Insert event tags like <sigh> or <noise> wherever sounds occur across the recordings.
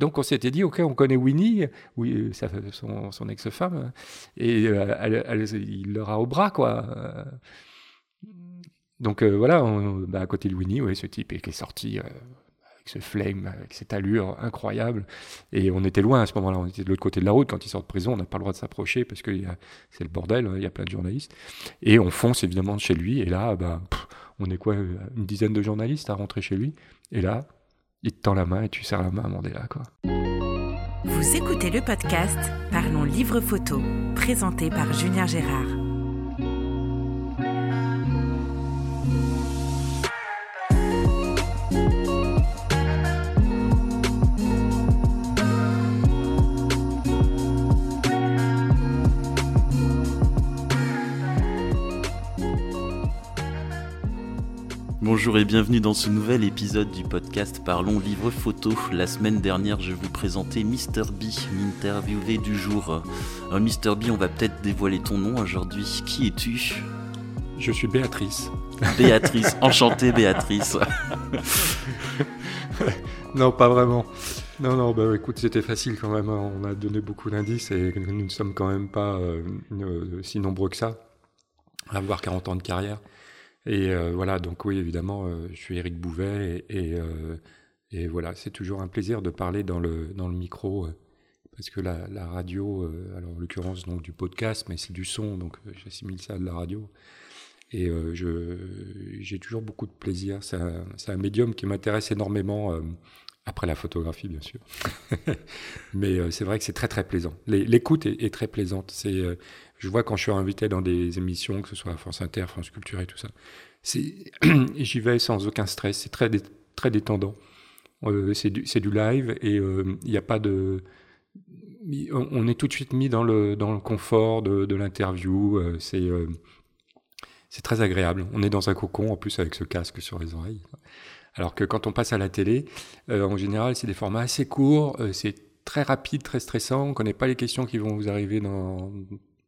Donc on s'était dit, ok, on connaît Winnie, oui, ça, son, son ex-femme, et elle, il l'aura au bras, quoi. Donc voilà, bah, à côté de Winnie, ouais, ce type qui est sorti avec ce flame, avec cette allure incroyable. Et on était loin à ce moment-là, on était de l'autre côté de la route. Quand il sort de prison, on n'a pas le droit de s'approcher parce que c'est le bordel, hein, il y a plein de journalistes. Et on fonce évidemment chez lui. Et là, bah, on est quoi, une dizaine de journalistes à rentrer chez lui. Et là, il te tend la main et tu serres la main à Mandela. Quoi. Vous écoutez le podcast Parlons Livre Photo, présenté par Julien Gérard. Bonjour et bienvenue dans ce nouvel épisode du podcast Parlons Livre Photo. La semaine dernière, je vous présentais Mr. B, l'interviewé du jour. Alors, Mr. B, on va peut-être dévoiler ton nom aujourd'hui. Qui es-tu? Je suis Béatrice. Béatrice, <laughs> enchantée Béatrice. <laughs> non, pas vraiment. Non, non, bah écoute, c'était facile quand même. Hein. On a donné beaucoup d'indices et nous ne sommes quand même pas euh, euh, si nombreux que ça à avoir 40 ans de carrière. Et euh, voilà, donc oui, évidemment, euh, je suis Éric Bouvet et, euh, et, voilà, c'est toujours un plaisir de parler dans le, dans le micro parce que la, radio, alors en l'occurrence donc du podcast, mais c'est du son, donc j'assimile ça à de la radio. Et je j'ai toujours beaucoup de plaisir. C'est un, un, médium qui m'intéresse énormément. Après la photographie, bien sûr. <laughs> Mais c'est vrai que c'est très très plaisant. L'écoute est, très plaisante. C'est je vois quand je suis invité dans des émissions, que ce soit France Inter, France Culture et tout ça, <clears throat> j'y vais sans aucun stress, c'est très, très détendant. Euh, c'est du, live et euh, il n'y a pas de. On est tout de suite mis dans le, dans le confort de, de l'interview. Euh, c'est c'est très agréable. On est dans un cocon, en plus avec ce casque sur les oreilles. Alors que quand on passe à la télé, en général, c'est des formats assez courts, c'est très rapide, très stressant. On ne connaît pas les questions qui vont vous arriver dans,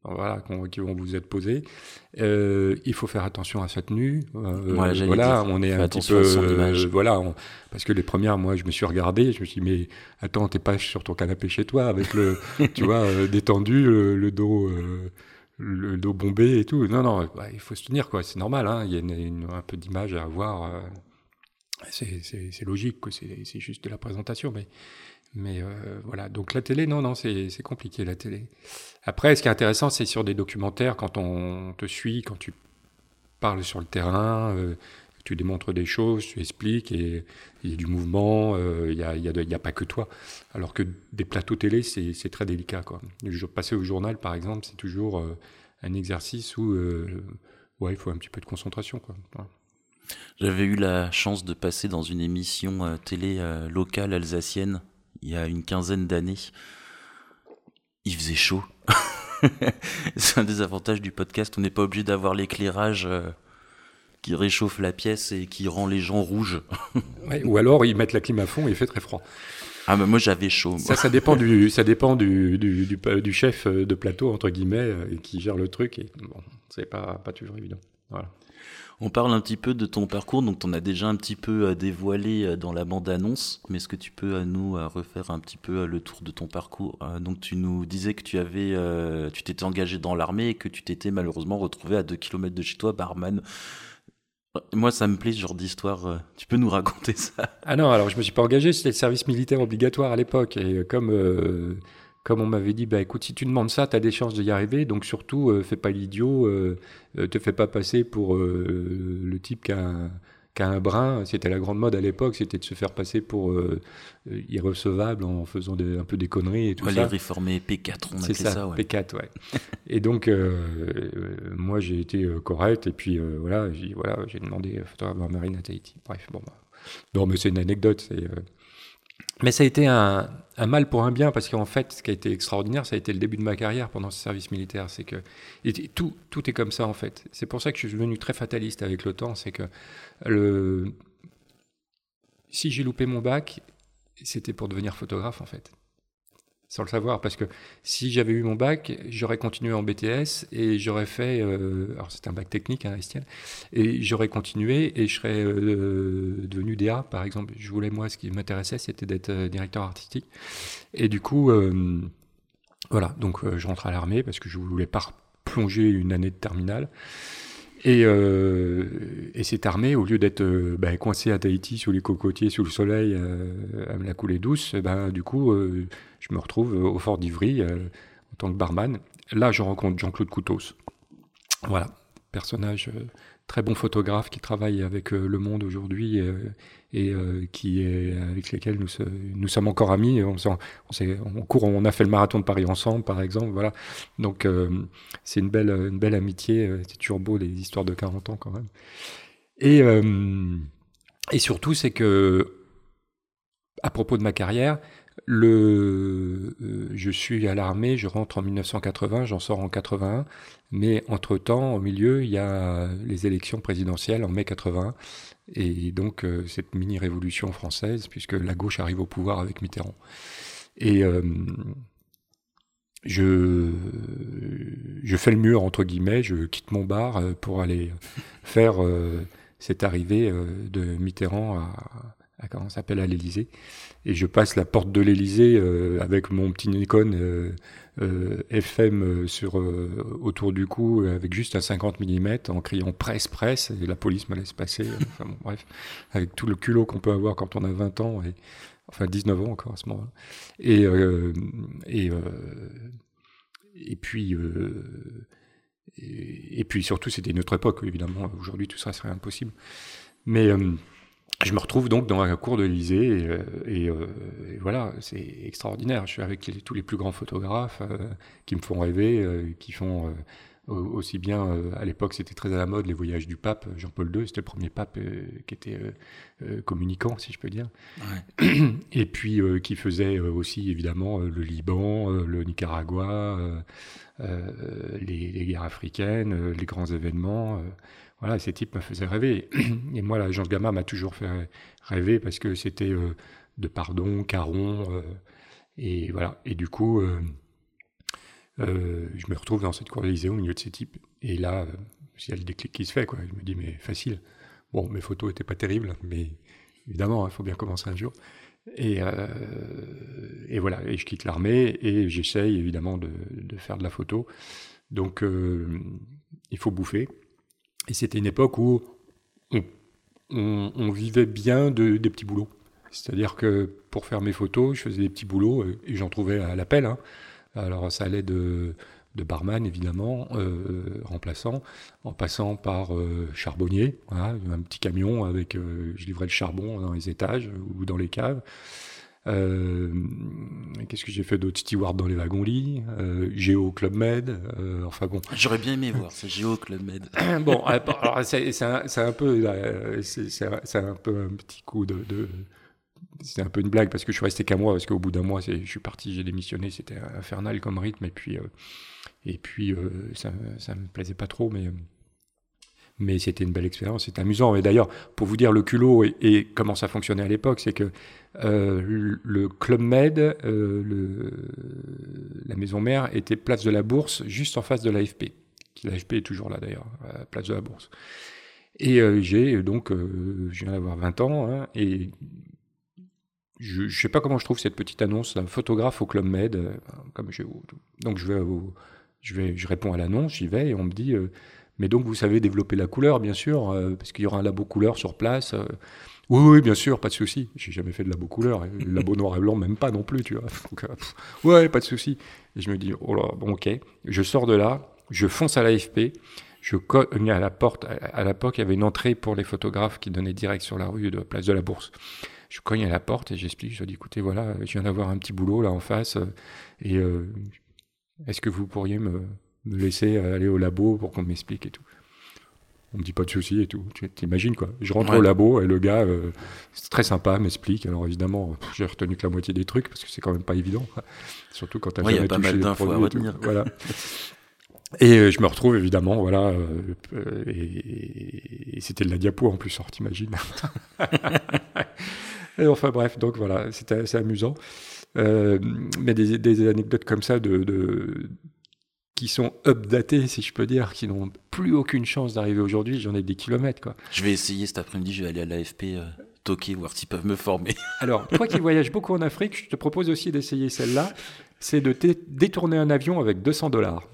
voilà, qui vont vous être posées. Euh, il faut faire attention à sa tenue. Euh, voilà, on est un petit peu, euh, voilà, parce que les premières, moi, je me suis regardé, je me suis dit, mais attends, t'es pas sur ton canapé chez toi avec le, <laughs> tu vois, détendu, le, dos, le dos bombé et tout. Non, non, il faut se tenir, quoi. C'est normal, hein. Il y a une, un peu d'image à avoir. C'est logique, C'est juste de la présentation, mais euh, voilà, donc la télé, non, non, c'est compliqué la télé. Après, ce qui est intéressant, c'est sur des documentaires, quand on te suit, quand tu parles sur le terrain, euh, tu démontres des choses, tu expliques, et il y a du mouvement, euh, il n'y a, y a, pas que toi. Alors que des plateaux télé, c'est très délicat. Quoi. Passer au journal, par exemple, c'est toujours un exercice où ouais, il faut un petit peu de concentration. J'avais eu la chance de passer dans une émission télé locale alsacienne il y a une quinzaine d'années. Il faisait chaud. <laughs> c'est un des avantages du podcast. On n'est pas obligé d'avoir l'éclairage euh, qui réchauffe la pièce et qui rend les gens rouges. <laughs> ou alors ils mettent la clim à fond et il fait très froid. Ah bah moi j'avais chaud. Ça, ça dépend du, ça dépend du, du, du, chef de plateau entre guillemets euh, qui gère le truc et bon, c'est pas pas toujours évident. Voilà. On parle un petit peu de ton parcours, donc on a déjà un petit peu euh, dévoilé euh, dans la bande-annonce, mais est-ce que tu peux à nous euh, refaire un petit peu le tour de ton parcours Donc tu nous disais que tu avais, tu t'étais engagé dans l'armée et que tu t'étais malheureusement retrouvé à 2 km de chez toi, barman. Moi, ça me plaît ce genre d'histoire. Tu peux nous raconter ça? Ah non, alors je me suis pas engagé, c'était le service militaire obligatoire à l'époque. Et comme comme on m'avait dit, bah écoute, si tu demandes ça, tu as des chances d'y arriver, donc surtout, euh, fais pas l'idiot, euh, euh, te fais pas passer pour le type qui a, un, qui a un brin. C'était la grande mode à l'époque, c'était de se faire passer pour irrecevable en faisant des, un peu des conneries et tout ça. Les réformés P4, on appelait ça, ça ouais. P4, ouais. et donc, moi, j'ai été correct, et puis voilà, j'ai voilà, demandé photographe Marine à Tahiti. Bref, bon, bah. non, mais c'est une anecdote, c'est mais ça a été un, mal pour un bien, parce qu'en fait, ce qui a été extraordinaire, ça a été le début de ma carrière pendant ce service militaire. C'est que tout, est comme ça, en fait. C'est pour ça que je suis devenu très fataliste avec le temps. C'est que si j'ai loupé mon bac, c'était pour devenir photographe, en fait. Sans le savoir. Parce que si j'avais eu mon bac, j'aurais continué en BTS et j'aurais fait. Euh, alors, c'était un bac technique, hein, Estienne. Et j'aurais continué et je serais euh, devenu DA, par exemple. Je voulais, moi, ce qui m'intéressait, c'était d'être euh, directeur artistique. Et du coup, voilà. Donc, je rentre à l'armée parce que je voulais pas plonger une année de terminale. Et, euh, et cette armée, au lieu d'être euh, ben, coincée à Tahiti sous les cocotiers, sous le soleil, euh, à la coulée douce, ben, du coup, euh, je me retrouve au fort d'Ivry euh, en tant que barman. Là, je rencontre Jean-Claude Coutos. Voilà, personnage très bon photographe qui travaille avec Le Monde aujourd'hui et qui est avec lesquels nous, sommes encore amis. On, court, on a fait le marathon de Paris ensemble, par exemple. Voilà, donc c'est une belle, amitié. C'est toujours beau les histoires de 40 ans quand même. Et surtout, c'est que à propos de ma carrière, euh, je suis à l'armée, je rentre en 1980, j'en sors en 81, mais entre-temps, au milieu, il y a les élections présidentielles en mai 81, et donc euh, cette mini-révolution française, puisque la gauche arrive au pouvoir avec Mitterrand. Et euh, je fais le mur, entre guillemets, je quitte mon bar pour aller faire cette arrivée de Mitterrand à à, comment s'appelle à l'Élysée? Et je passe la porte de l'Élysée euh, avec mon petit Nikon euh, euh, FM sur autour du cou avec juste un 50 mm en criant presse presse et la police me laisse passer. enfin bon, bref, avec tout le culot qu'on peut avoir quand on a 20 ans et enfin 19 ans encore à ce moment-là. Et et et puis puis surtout c'était une autre époque évidemment. Aujourd'hui tout ça serait impossible. Mais je me retrouve donc dans la cour de et, euh, euh, et, voilà, c'est extraordinaire. Je suis avec tous les plus grands photographes euh, qui me font rêver, qui font aussi bien, à l'époque c'était très à la mode, les voyages du pape, Jean-Paul II, c'était le premier pape qui était communicant, si je peux dire. Ouais. Et puis qui faisait aussi évidemment le Liban, le Nicaragua, les, les, guerres africaines, les grands événements. Voilà, ces types me faisaient rêver. <clears throat> Et moi, l'agence Gamma m'a toujours fait rêver parce que c'était euh, de pardon, Caron. Euh, et voilà. Et du coup, euh, je me retrouve dans cette cour au milieu de ces types. Et là, il y a le déclic qui se fait. Quoi. Je me dis, mais facile. Bon, mes photos n'étaient pas terribles, mais évidemment, il faut bien commencer un jour. Et, et voilà, et je quitte l'armée et j'essaye évidemment de, de, faire de la photo. Donc, il faut bouffer. Et c'était une époque où on, vivait bien de, des petits boulots. C'est-à-dire que pour faire mes photos, je faisais des petits boulots euh, et j'en trouvais à l'appel. Hein. Alors ça allait de, barman évidemment, euh, remplaçant, en passant par euh, charbonnier, un petit camion avec, je livrais le charbon dans les étages ou dans les caves. Euh, Qu'est-ce que j'ai fait d'autre? Steward dans les wagons-lits, euh, Géo Club Med, euh, enfin bon. J'aurais bien aimé voir ce Géo Club Med. <coughs> bon, alors c'est un, un, peu, c'est un, un peu un petit coup de, de c'est un peu une blague parce que je suis resté qu'un mois parce qu'au bout d'un mois je suis parti j'ai démissionné c'était infernal comme rythme et puis euh, et puis euh, ça ça me plaisait pas trop mais mais c'était une belle expérience, c'était amusant. Et d'ailleurs, pour vous dire le culot et, comment ça fonctionnait à l'époque, c'est que euh, le Club Med, euh, la maison mère, était place de la Bourse, juste en face de l'AFP. L'AFP est toujours là d'ailleurs, place de la Bourse. Et euh, j'ai donc, je viens d'avoir 20 ans, hein, et je ne sais pas comment je trouve cette petite annonce d'un photographe au Club Med. Donc je vais, je vais, je réponds à l'annonce, j'y vais et on me dit mais donc, vous savez développer la couleur, bien sûr, euh, parce qu'il y aura un labo couleur sur place. Euh. Oui, oui, bien sûr, pas de souci. J'ai jamais fait de labo couleur. Le labo noir et blanc, même pas non plus, tu vois. <laughs> Euh, ouais, pas de souci. Je me dis, oh là, bon, ok. Je sors de là, je fonce à l'AFP. Je cogne à la porte. À l'époque, il y avait une entrée pour les photographes qui donnait direct sur la rue de Place de la Bourse. Je cogne à la porte et j'explique. Je dis, écoutez, voilà, je viens d'avoir un petit boulot là en face. Et est-ce que vous pourriez me, me laisser aller au labo pour qu'on m'explique et tout. On me dit pas de souci et tout. Tu t'imagines quoi Je rentre au labo et le gars, euh, c'est très sympa, m'explique. Alors évidemment, j'ai retenu que la moitié des trucs parce que c'est quand même pas évident. <laughs> Surtout quand t'as ouais, jamais touché les produits. Et voilà. <laughs> Et euh, je me retrouve évidemment, voilà, euh, et, et c'était de la diapo en plus, t'imagines. <laughs> et enfin bref, donc voilà, c'était assez amusant. Euh, mais des, des, anecdotes comme ça de, de qui sont updatées, si je peux dire, qui n'ont plus aucune chance d'arriver aujourd'hui, j'en ai des kilomètres. Quoi. Je vais essayer cet après-midi, je vais aller à l'AFP euh, toquer, voir s'ils peuvent me former. <laughs> Alors, toi qui voyages beaucoup en Afrique, je te propose aussi d'essayer celle-là, c'est de détourner un avion avec 200 dollars.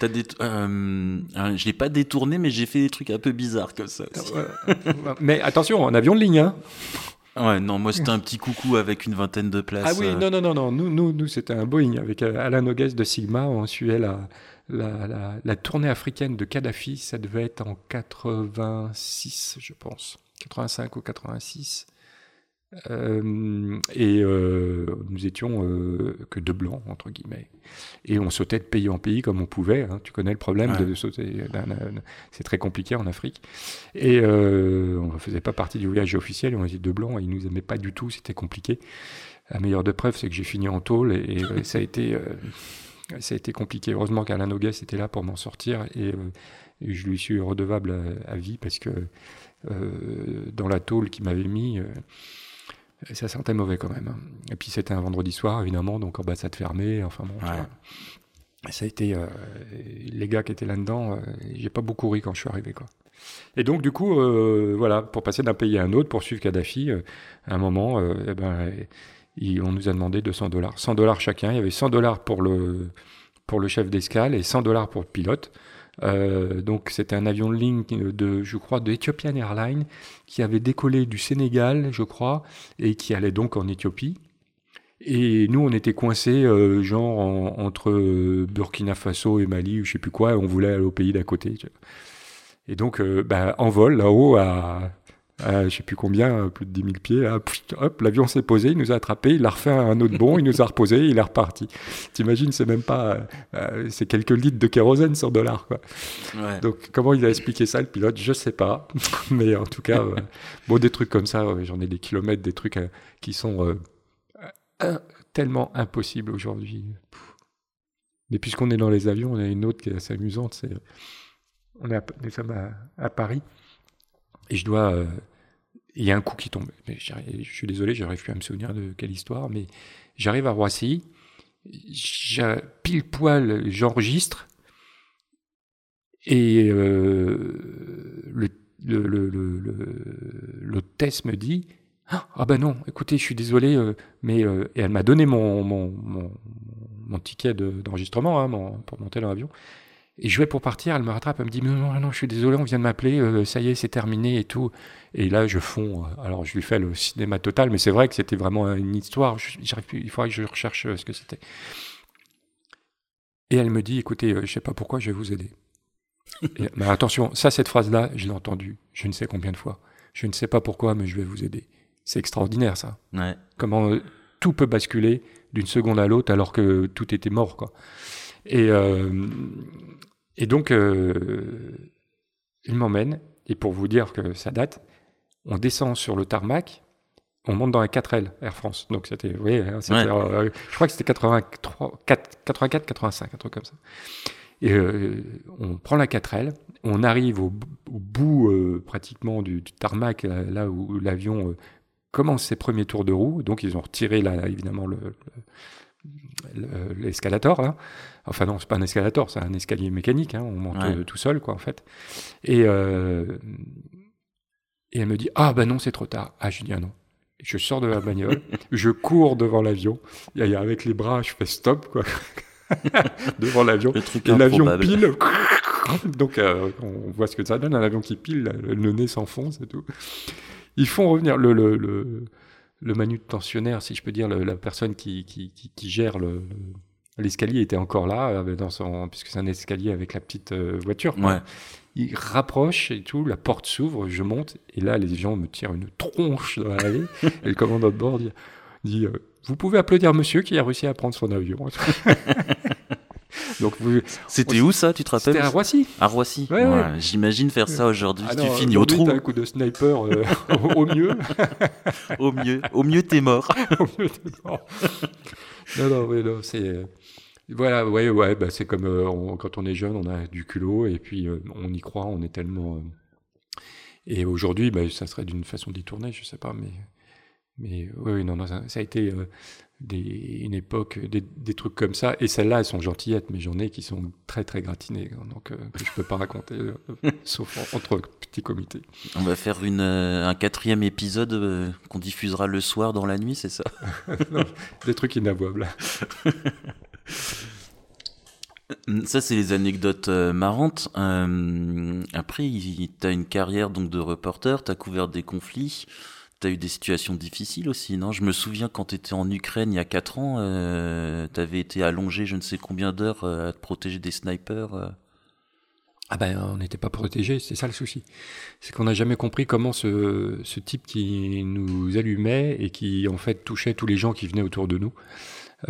Euh, je l'ai pas détourné, mais j'ai fait des trucs un peu bizarres comme ça. mais attention, un avion de ligne. Hein. Ouais, non, moi c'était un petit coucou avec une vingtaine de places. Ah oui, euh. non, non, non, non. Nous, nous, nous c'était un Boeing avec euh, Alain Nogues de Sigma. On suivait la, la, la, la, tournée africaine de Kadhafi. Ça devait être en 86, je pense. 85 ou 86. Euh, et euh, nous étions euh, que deux blancs, entre guillemets. Et on sautait de pays en pays comme on pouvait. Hein. Tu connais le problème de sauter. C'est très compliqué en Afrique. Et on ne faisait pas partie du voyage officiel. On était deux blancs et ils nous aimaient pas du tout. C'était compliqué. La meilleure de preuve, c'est que j'ai fini en tôle et, ça a été. ça a été compliqué. Heureusement qu'Alain Nogues était là pour m'en sortir et, je lui suis redevable à, à vie parce que dans la tôle qu'il m'avait mis, ça sentait mauvais quand même. Hein. Et puis c'était un vendredi soir, évidemment, donc ambassade fermée. Enfin bon, ça a été. Euh, les gars qui étaient là-dedans, euh, j'ai pas beaucoup ri quand je suis arrivé, quoi. Et donc, du coup, euh, voilà, pour passer d'un pays à un autre, pour suivre Kadhafi, à un moment, eh ben, on nous a demandé 200 dollars. 100 dollars chacun. Il y avait 100 dollars pour le, pour le chef d'escale et 100 dollars pour le pilote. Euh, donc c'était un avion de ligne de, je crois, de Ethiopian Airlines qui avait décollé du Sénégal, je crois, et qui allait donc en Éthiopie. Et nous, on était coincés, euh, genre entre Burkina Faso et Mali, ou je sais plus quoi, et on voulait aller au pays d'à côté. Et donc, euh, bah, en vol là-haut à je je sais plus combien, plus de 10 000 pieds, hop, l'avion s'est posé, il nous a attrapé, il a refait un autre bond, il nous a reposé, il est reparti. T'imagines, c'est même pas, euh, c'est quelques litres de kérosène sur dollar, quoi. Donc, comment il a expliqué ça, le pilote, je sais pas. <laughs> Mais en tout cas, euh, bon, des trucs comme ça, j'en ai des kilomètres, des trucs euh, qui sont tellement impossibles aujourd'hui. Mais puisqu'on est dans les avions, on a une autre qui est assez amusante, c'est, on est à, nous sommes à, à Paris, et je dois il y a un coup qui tombe. Mais je suis désolé, j'arrive plus à me souvenir de quelle histoire, mais j'arrive à Roissy, pile poil, j'enregistre, et euh, le, le, le, test me dit Ah ben non, écoutez, je suis désolé, euh, mais. Euh, et elle m'a donné mon, mon, mon, ticket d'enregistrement hein, pour monter dans l'avion. Et je vais pour partir, elle me rattrape, elle me dit non, non, non, je suis désolé, on vient de m'appeler, euh, ça y est, c'est terminé et tout. Et là, je fonds. Alors, je lui fais le cinéma total, mais c'est vrai que c'était vraiment une histoire. il faudrait que je recherche euh, ce que c'était. Et elle me dit, écoutez, euh, je sais pas pourquoi, je vais vous aider. mais attention, ça, cette phrase-là, je l'ai entendue, je ne sais combien de fois. Je ne sais pas pourquoi, mais je vais vous aider. C'est extraordinaire, ça. Ouais. Comment tout peut basculer d'une seconde à l'autre alors que tout était mort, quoi. Et, et donc, euh, il m'emmène, et pour vous dire que ça date, on descend sur le tarmac, on monte dans un 4L Air France. Donc c'était, vous voyez, hein, euh, je crois que c'était 84, 85, un truc comme ça. Et euh, on prend la 4L, on arrive au, bout pratiquement du, tarmac, là, où l'avion commence ses premiers tours de roue. Donc ils ont retiré là, évidemment le, l'escalator là. Enfin non, c'est pas un escalator, c'est un escalier mécanique. Hein, on monte euh, tout seul quoi en fait. Et euh, et elle me dit ah ben non c'est trop tard. Ah je dis ah non. Je sors de la bagnole, <laughs> je cours devant l'avion. Et avec les bras je fais stop quoi. <laughs> devant l'avion. Et l'avion pile. Donc euh, on voit ce que ça donne, un avion qui pile, le nez s'enfonce et tout. Ils font revenir le, le, le le manutentionnaire, si je peux dire, la personne qui, qui, qui, gère le, l'escalier était encore là, euh, dans son, puisque c'est un escalier avec la petite euh, voiture. Il rapproche et tout, la porte s'ouvre, je monte, et là, les gens me tirent une tronche dans l'allée, <laughs> et le commandant de bord dit, dit euh, Vous pouvez applaudir monsieur qui a réussi à prendre son avion. <laughs> Donc C'était où ça, tu te rappelles C'était à Roissy. À Roissy. J'imagine faire ça aujourd'hui. Ah tu finis au trou. un coup de sniper euh, <laughs> au mieux. au mieux. Au mieux, t'es mort. au mieux, t'es mort. Non, non, oui, non, c'est. Euh, voilà, ouais, ouais, bah, c'est comme euh, quand on est jeune, on a du culot et puis on y croit, on est tellement. Et aujourd'hui, bah, ça serait d'une façon détournée, je sais pas, mais. Mais oui, non, non ça, a été des, une époque, des, des trucs comme ça. Et celles-là, elles sont gentillettes, mais j'en ai qui sont très très gratinées, donc euh, que je peux pas raconter, euh, <laughs> sauf en- entre petits comités. On va faire une, euh, un quatrième épisode euh, qu'on diffusera le soir dans la nuit, c'est ça? <laughs> Des trucs inavouables. Ça, c'est les anecdotes euh, marrantes. Euh, après, tu as une carrière donc de reporter, tu as couvert des conflits, tu as eu des situations difficiles aussi, non? Je me souviens quand tu étais en Ukraine il y a 4 ans, euh, tu avais été allongé je ne sais combien d'heures euh, à te protéger des snipers. euh? Ah ben, on n'était pas protégés, c'est ça le souci. C'est qu'on n'a jamais compris comment ce, type qui nous allumait et qui en fait touchait tous les gens qui venaient autour de nous,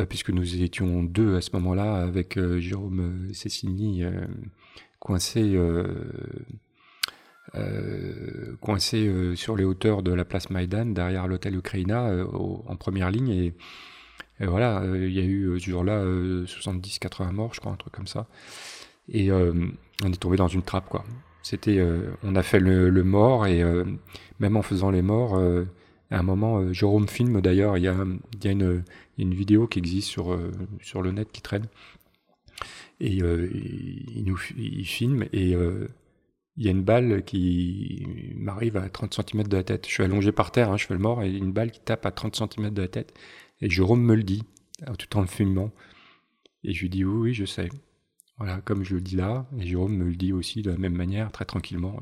puisque nous étions deux à ce moment-là avec Jérôme Cessini euh, coincé, euh, coincé euh, sur les hauteurs de la place Maïdan, derrière l'hôtel Ukraina, euh, en première ligne. Et, voilà, il y a eu ce jour-là euh, 70-80 morts, je crois, un truc comme ça. Et on est tombé dans une trappe, quoi. C'était, on a fait le, mort et même en faisant les morts, à un moment, Jérôme filme d'ailleurs. Il y a, y a une, vidéo qui existe sur sur le net qui traîne et il, nous il filme et il y a une balle qui m'arrive à 30 cm de la tête. Je suis allongé par terre, hein, je fais le mort et une balle qui tape à 30 cm de la tête. Et Jérôme me le dit euh, tout en le filmant. Et je lui dis oui, oui, je sais. Voilà, comme je le dis là, et Jérôme me le dit aussi de la même manière, très tranquillement.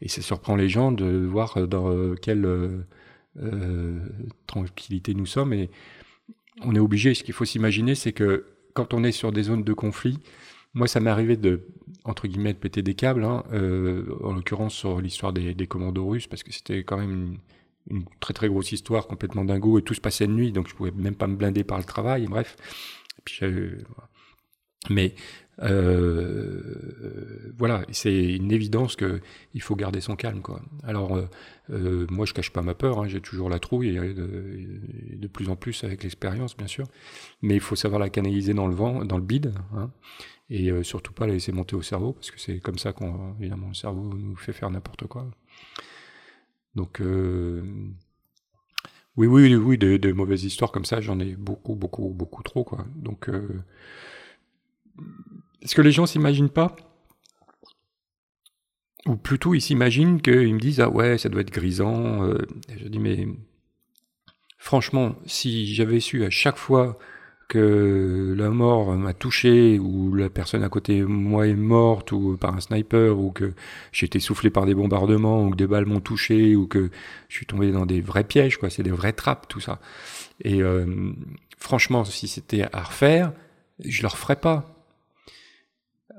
Et ça surprend les gens de voir dans euh, quelle euh, tranquillité nous sommes. Et on est obligé, ce qu'il faut s'imaginer, c'est que quand on est sur des zones de conflit, moi ça m'est arrivé de, entre guillemets, de péter des câbles, hein, euh, en l'occurrence sur l'histoire des, commandos russes, parce que c'était quand même une, très très grosse histoire, complètement dingo, et tout se passait de nuit, donc je pouvais même pas me blinder par le travail, bref. J'avais- mais euh, voilà, c'est une évidence que il faut garder son calme, quoi. Alors, euh, euh, moi, je cache pas ma peur, hein, j'ai toujours la trouille, de plus en plus avec l'expérience, bien sûr. Mais il faut savoir la canaliser dans le vent, dans le bide, hein, et euh, surtout pas la laisser monter au cerveau, parce que c'est comme ça qu'on, évidemment, le cerveau nous fait faire n'importe quoi. Donc, euh, oui, oui, oui, des, mauvaises histoires comme ça, j'en ai beaucoup, beaucoup, beaucoup trop, quoi. Donc, euh, ce que les gens s'imaginent pas, ou plutôt ils s'imaginent qu'ils me disent ah ouais ça doit être grisant. euh, je dis mais franchement si j'avais su à chaque fois que la mort m'a touché ou la personne à côté de moi est morte ou par un sniper ou que j'ai été soufflé par des bombardements ou que des balles m'ont touché ou que je suis tombé dans des vrais pièges quoi c'est des vraies trappes tout ça et euh, franchement si c'était à refaire je le referais pas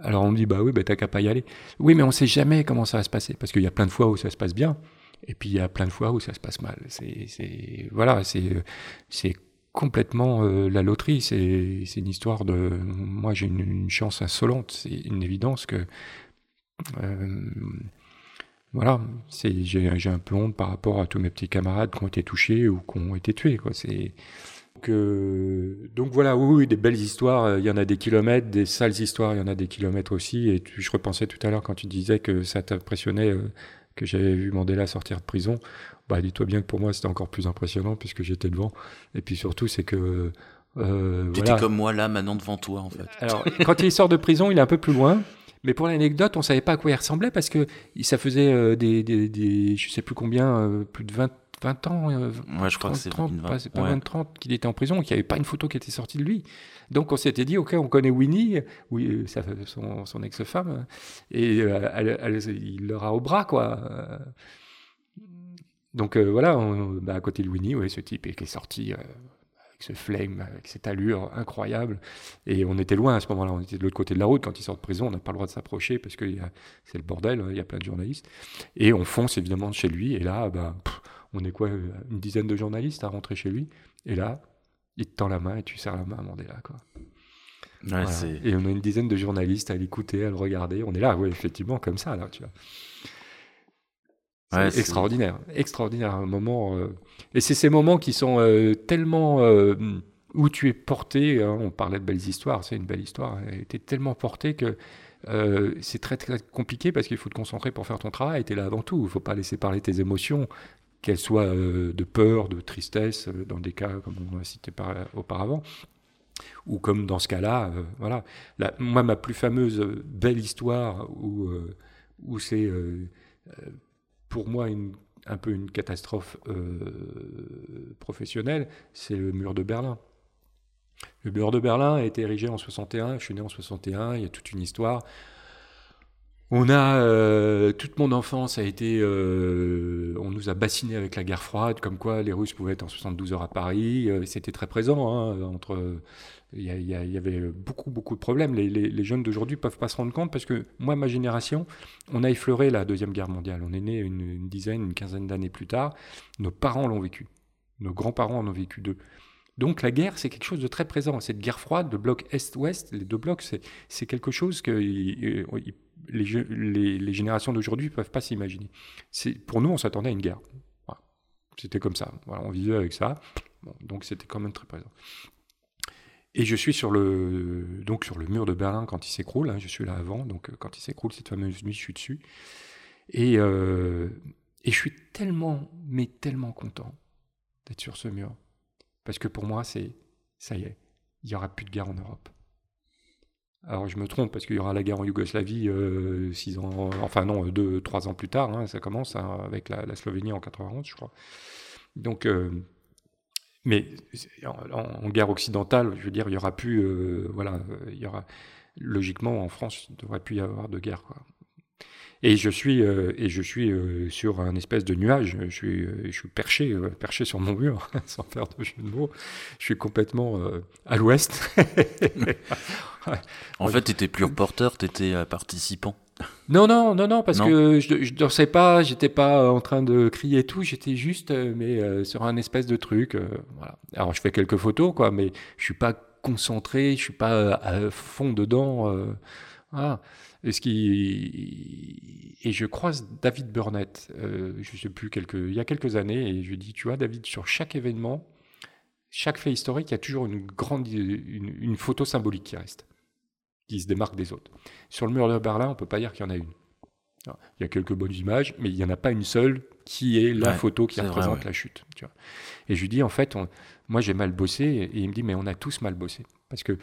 alors on me dit bah oui, bah t'as qu'à pas y aller. Oui, mais on sait jamais comment ça va se passer parce qu'il y a plein de fois où ça se passe bien et puis il y a plein de fois où ça se passe mal. C'est, voilà, c'est complètement euh, la loterie. C'est une histoire de. Moi j'ai une, une chance insolente. C'est une évidence que euh, voilà, j'ai un peu honte par rapport à tous mes petits camarades qui ont été touchés ou qui ont été tués. Donc, euh, donc voilà, oui, des belles histoires, il y en a des kilomètres, des sales histoires, il y en a des kilomètres aussi. Et je repensais tout à l'heure quand tu disais que ça t'impressionnait, que j'avais vu Mandela sortir de prison. Bah, dis-toi bien que pour moi, c'était encore plus impressionnant puisque j'étais devant. Et puis surtout, c'est que. Euh, T'étais voilà. comme moi là, maintenant devant toi en fait. Alors, quand il sort de prison, il est un peu plus loin. Mais pour l'anecdote, on savait pas à quoi il ressemblait parce que ça faisait euh, des, des, des, je sais plus combien, euh, plus de 20, 20 ans, euh, Ouais, je crois que c'est 30, pas, pas ouais. 20, 30 qu'il était en prison, qu'il n'y avait pas une photo qui était sortie de lui. Donc on s'était dit, ok, on connaît Winnie, oui, euh, sa- son, son ex-femme, et elle- elle- il l'aura au bras, quoi. Donc euh, voilà, on- bah, à côté de Winnie, ouais, ce type qui est sorti euh, avec ce flame, avec cette allure incroyable. Et on était loin à ce moment-là, on était de l'autre côté de la route. Quand il sort de prison, on n'a pas le droit de s'approcher parce que c'est le bordel, hein, il y a plein de journalistes. Et on fonce évidemment chez lui, et là, bah, pff, on est quoi, euh, une dizaine de journalistes à rentrer chez lui. Et là, il te tend la main et tu serres la main à Mandela. Quoi. Ouais, Voilà. c'est- Et on a une dizaine de journalistes à l'écouter, à le regarder. On est là, ouais, effectivement, comme ça, là, tu vois. C'est Ouais, c'est- extraordinaire, extraordinaire, un moment. euh, Et c'est ces moments qui sont euh, tellement euh, où tu es porté. hein, on parlait de belles histoires, c'est une belle histoire. Tu es tellement porté que c'est très très compliqué parce qu'il faut te concentrer pour faire ton travail. Tu es là avant tout. Il faut pas laisser parler tes émotions. qu'elle soit de peur, de tristesse, dans des cas comme on a cité par, auparavant, ou comme dans ce cas-là, voilà. moi, ma plus fameuse belle histoire où, où c'est pour moi un peu une catastrophe euh, professionnelle, c'est le mur de Berlin. Le mur de Berlin a été érigé en 61, je suis né en 61, il y a toute une histoire. On a euh, toute mon enfance a été, euh, on nous a bassiné avec la guerre froide, comme quoi les Russes pouvaient être en 72 heures à Paris. C'était très présent hein, entre il y, avait beaucoup, beaucoup de problèmes. Les, jeunes d'aujourd'hui ne peuvent pas se rendre compte parce que moi, ma génération, on a effleuré la Deuxième Guerre mondiale. On est né une, dizaine, une quinzaine d'années plus tard. Nos parents l'ont vécu. Nos grands-parents en ont vécu deux. Donc la guerre, c'est quelque chose de très présent. Cette guerre froide, le bloc Est-Ouest, les deux blocs, c'est quelque chose que les, générations d'aujourd'hui ne peuvent pas s'imaginer. Pour nous, on s'attendait à une guerre. C'était comme ça. On vivait avec ça. donc c'était quand même très présent. Et je suis sur le, donc sur le mur de Berlin quand il s'écroule. Hein, je suis là avant, donc euh, quand il s'écroule, cette fameuse nuit, je suis dessus. Et, euh, et je suis tellement, mais tellement content d'être sur ce mur. Parce que pour moi, c'est ça y est, il n'y aura plus de guerre en Europe. Alors je me trompe parce qu'il y aura la guerre en Yougoslavie euh, six ans, enfin non, deux, trois ans plus tard. Hein, ça commence hein, avec la, Slovénie en 91, je crois. Donc mais en, guerre occidentale, je veux dire, il y aura plus, euh, voilà, il y aura logiquement en France, il ne devrait plus y avoir de guerre. Et je suis, euh, et je suis euh, sur un espèce de nuage. Je suis, je suis perché, perché sur mon mur, <laughs> sans faire de jeu de mots. Je suis complètement à l'ouest. <laughs> en fait, tu n'étais plus reporter, tu étais participant. Non, non, non, non, parce que je ne dansais pas, j'étais pas en train de crier et tout, j'étais juste, euh, mais euh, sur un espèce de truc. Euh, voilà. Alors je fais quelques photos, quoi, mais je suis pas concentré, je suis pas à fond dedans. voilà. Et, ce qui... et je croise David Burnett, je sais plus, quelques... il y a quelques années, et je lui dis, tu vois, David, sur chaque événement, chaque fait historique, il y a toujours une grande une photo symbolique qui reste qui se démarque des autres. Sur le mur de Berlin, on ne peut pas dire qu'il y en a une. Il y a quelques bonnes images, mais il n'y en a pas une seule qui est la photo qui représente la chute. Tu vois. Et je lui dis, en fait, moi j'ai mal bossé, et il me dit, mais on a tous mal bossé. Parce que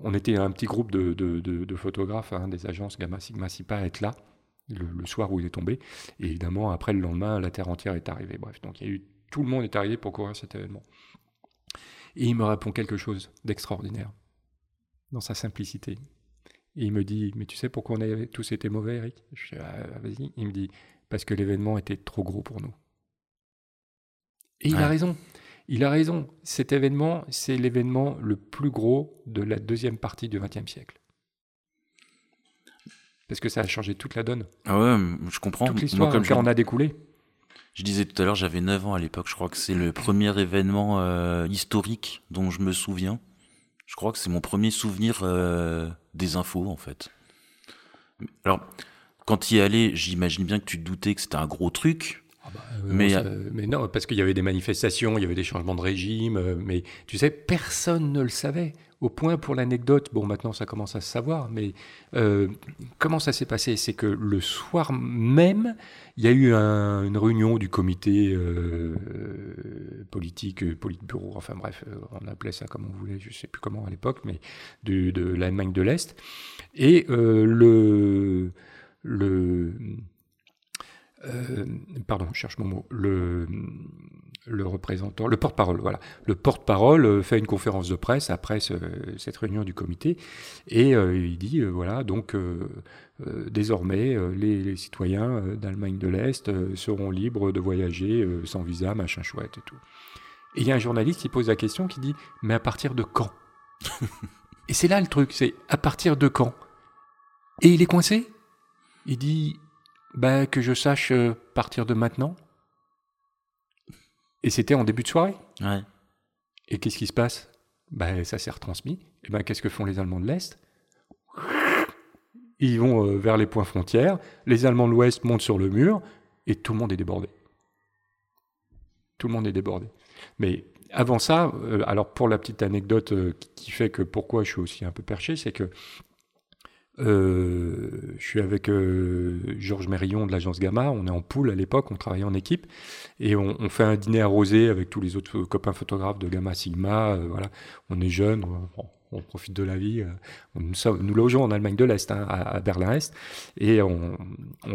on était un petit groupe de, de, de, photographes hein, des agences Gamma Sigma Sipa à être là, le, soir où il est tombé. Et évidemment, après le lendemain, la Terre entière est arrivée. Bref, donc il y a eu, tout le monde est arrivé pour couvrir cet événement. Et il me répond quelque chose d'extraordinaire dans sa simplicité. Et il me dit, mais tu sais pourquoi on a tous été mauvais, Eric? Je dis, ah, vas-y. Il me dit, parce que l'événement était trop gros pour nous. Et il a raison. Il a raison. Cet événement, c'est l'événement le plus gros de la deuxième partie du XXe siècle. Parce que ça a changé toute la donne. Ah ouais, je comprends. Toute l'histoire comme on a découlé. Je disais tout à l'heure, j'avais 9 ans à l'époque. Je crois que c'est le premier événement euh, historique dont je me souviens. Je crois que c'est mon premier souvenir euh, des infos, en fait. Alors, quand y allais, j'imagine bien que tu te doutais que c'était un gros truc. Ah bah, euh, mais, mais non, parce qu'il y avait des manifestations, il y avait des changements de régime, euh, mais tu sais, personne ne le savait. Au point pour l'anecdote, bon maintenant ça commence à se savoir, mais euh, comment ça s'est passé? C'est que le soir même, il y a eu une réunion du comité euh, politique, euh, politburo, enfin bref, on appelait ça comme on voulait, je ne sais plus comment à l'époque, mais de, l'Allemagne de l'Est. Et le, le pardon, je cherche mon mot, le, le représentant, le porte-parole, voilà. Le porte-parole euh, fait une conférence de presse après cette réunion du comité et euh, il dit euh, voilà donc désormais les, citoyens d'Allemagne de l'Est seront libres de voyager sans visa, machin chouette et tout. Et il y a un journaliste qui pose la question qui dit mais à partir de quand? Et c'est là le truc, c'est à partir de quand? Et il est coincé? Il dit bah, que je sache partir de maintenant. Et c'était en début de soirée. Et qu'est-ce qui se passe? Ben, Ça s'est retransmis. Et ben, qu'est-ce que font les Allemands de l'Est? Ils vont euh, vers les points frontières. Les Allemands de l'Ouest montent sur le mur. Et tout le monde est débordé. Tout le monde est débordé. Mais avant ça, euh, alors pour la petite anecdote euh, qui fait que pourquoi je suis aussi un peu perché, c'est que euh, je suis avec euh, Georges Mérillon de l'agence Gamma. On est en poule à l'époque, on travaillait en équipe. Et on, on, fait un dîner arrosé avec tous les autres copains photographes de Gamma Sigma. Euh, voilà. On est jeunes, on, profite de la vie. Nous, sommes, nous logeons en Allemagne de l'Est, hein, à, Berlin-Est. Et on,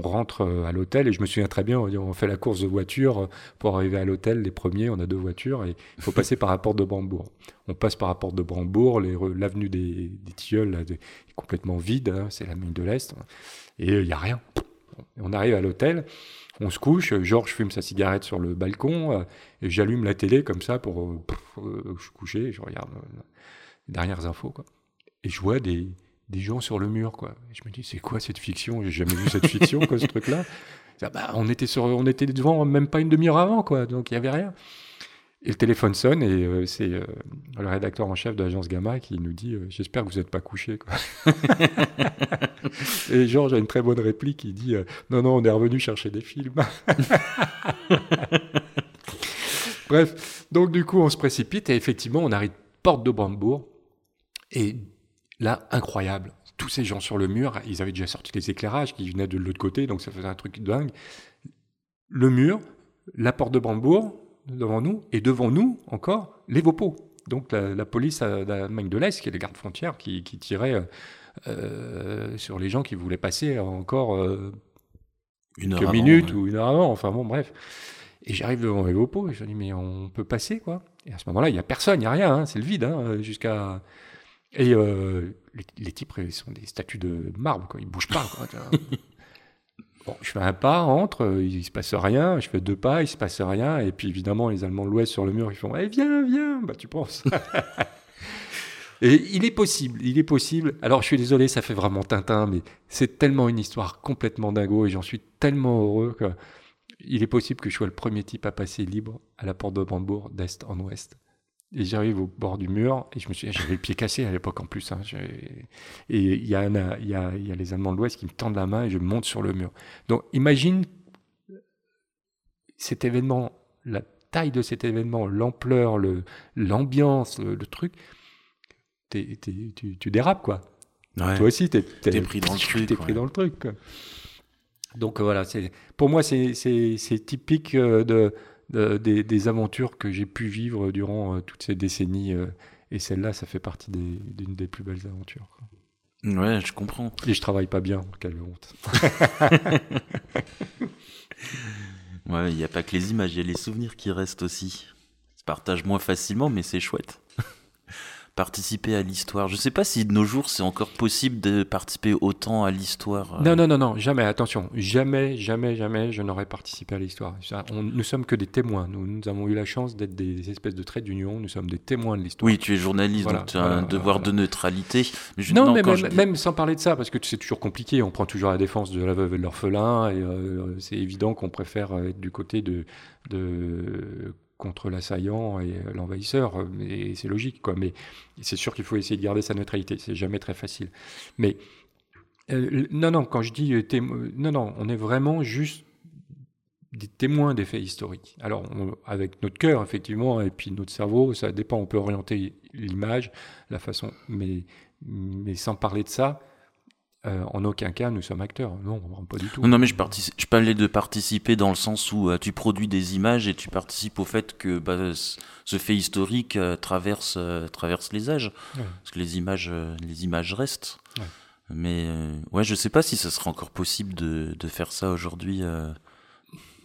rentre à l'hôtel. Et je me souviens très bien, on fait la course de voiture pour arriver à l'hôtel. Les premiers, on a deux voitures. Et il faut passer par la porte de Brandebourg. On passe par la porte de Brandebourg, l'avenue des, des Tilleuls, des, complètement vide, hein, c'est l'Amérique de l'Est, et il n'y a rien. On arrive à l'hôtel, on se couche, Georges fume sa cigarette sur le balcon, euh, et j'allume la télé comme ça pour... Euh, euh, je suis couché, je regarde dernières infos, quoi. Et je vois des, des gens sur le mur, quoi. Et je me dis, c'est quoi cette fiction? J'ai jamais vu cette fiction, quoi, ce truc-là. <laughs> Bah, on, était sur, on était devant même pas une demi-heure avant, quoi, donc il n'y avait rien. Et le téléphone sonne et euh, c'est euh, le rédacteur en chef de l'agence Gamma qui nous dit euh, J'espère que vous n'êtes pas couché. <laughs> et Georges a une très bonne réplique il dit Non, non, on est revenu chercher des films. <laughs> Bref, donc du coup, on se précipite et effectivement, on arrive porte de Brandebourg. Et là, incroyable. Tous ces gens sur le mur, ils avaient déjà sorti les éclairages qui venaient de l'autre côté, donc ça faisait un truc dingue. Le mur, la porte de Brandebourg, devant nous, et devant nous encore les Vopos. Donc la, police d'Allemagne de l'Est, qui est les gardes frontières, qui, qui tirait euh, sur les gens qui voulaient passer encore euh, une quelques minutes ou une heure avant. Enfin bon, bref. Et j'arrive devant les Vopos et je dis mais on peut passer quoi? Et à ce moment-là, il n'y a personne, il n'y a rien, hein, c'est le vide hein, jusqu'à. Et euh, les, les, types sont des statues de marbre, quoi. ils bougent pas. Quoi, <laughs> Bon, je fais un pas, entre, il se passe rien. Je fais deux pas, il se passe rien. Et puis évidemment, les Allemands de l'Ouest sur le mur, ils font eh, viens, viens. Bah tu penses. <laughs> et il est possible, il est possible. Alors je suis désolé, ça fait vraiment Tintin, mais c'est tellement une histoire complètement dingo et j'en suis tellement heureux que il est possible que je sois le premier type à passer libre à la porte de Brandebourg d'est en ouest. Et j'arrive au bord du mur, et je me suis j'avais le pied cassé à l'époque en plus. Hein, et il y, a y a, y a les Allemands de l'Ouest qui me tendent la main et je monte sur le mur. Donc imagine cet événement, la taille de cet événement, l'ampleur, l'ambiance, le, le, truc. tu, tu, dérapes, quoi. Toi aussi, tu es, pris dans le truc. Es pris dans le truc. Donc voilà, pour moi, c'est typique euh, de des, aventures que j'ai pu vivre durant euh, toutes ces décennies. Euh, et celle-là, ça fait partie d'une des, plus belles aventures. Ouais, je comprends. Et je travaille pas bien, quelle honte. <laughs> ouais, il n'y a pas que les images, il y a les souvenirs qui restent aussi. Se partagent moins facilement, mais c'est chouette participer à l'histoire. Je ne sais pas si de nos jours c'est encore possible de participer autant à l'histoire. Euh. Non, non, non, non, jamais, attention, jamais, jamais, jamais je n'aurais participé à l'histoire. Nous sommes que des témoins. Nous, nous avons eu la chance d'être des, espèces de traits d'union. Nous sommes des témoins de l'histoire. Oui, tu es journaliste, donc tu as un devoir de neutralité. non, mais même, sans parler de ça, parce que c'est toujours compliqué. On prend toujours la défense de la veuve et de l'orphelin, et euh, c'est évident qu'on préfère être du côté de, de contre l'assaillant et l'envahisseur, mais c'est logique, quoi. Mais c'est sûr qu'il faut essayer de garder sa neutralité, c'est jamais très facile. Mais euh, non, non, quand je dis euh, non, non, on est vraiment juste des témoins des faits historiques. Alors, avec notre cœur, effectivement, et puis notre cerveau, ça dépend, on peut orienter l'image, la façon, mais, mais sans parler de ça, euh, en aucun cas nous sommes acteurs. Non, pas du tout. Non, mais je, je parlais de participer dans le sens où euh, tu produis des images et tu participes au fait que bah, ce fait historique euh, traverse, traverse les âges. Parce que les images, les images restent. Mais ouais, je sais pas si ça serait encore possible de, de faire ça aujourd'hui.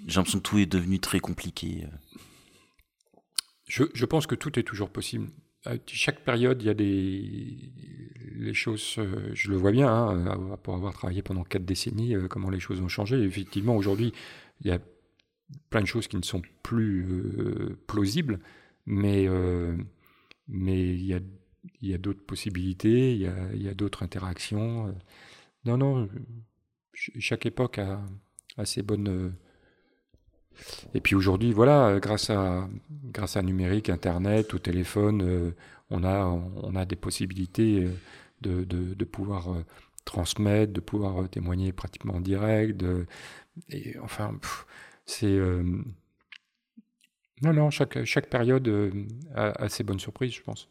J'ai l'impression que tout est devenu très compliqué. Je, je pense que tout est toujours possible chaque période, il y a des les choses, euh, je le vois bien, hein, pour avoir travaillé pendant quatre décennies, euh, comment les choses ont changé. effectivement, aujourd'hui, il y a plein de choses qui ne sont plus euh, plausibles, mais, mais il y a, il y a d'autres possibilités, il y a, a d'autres interactions. Non, non, chaque époque a, a ses bonnes et puis aujourd'hui, voilà, grâce à grâce à numérique, Internet, au téléphone, euh, on a on a des possibilités euh, de, de, de pouvoir euh, transmettre, de pouvoir témoigner pratiquement en direct. De, et enfin, c'est non non chaque chaque période a, a, ses bonnes surprises, je pense.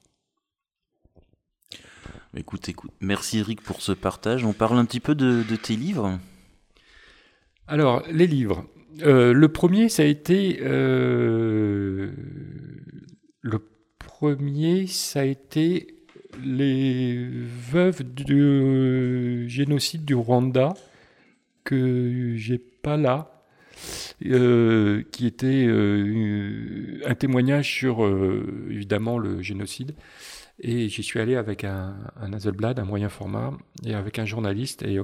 Écoute, écoute. Merci Eric pour ce partage. On parle un petit peu de, tes livres Alors, les livres. Euh, le premier, ça a été. Euh, le premier, ça a été les veuves du génocide du Rwanda, que j'ai pas là. Euh, qui était un témoignage sur évidemment le génocide et j'y suis allé avec un, un un moyen format, et avec un journaliste, et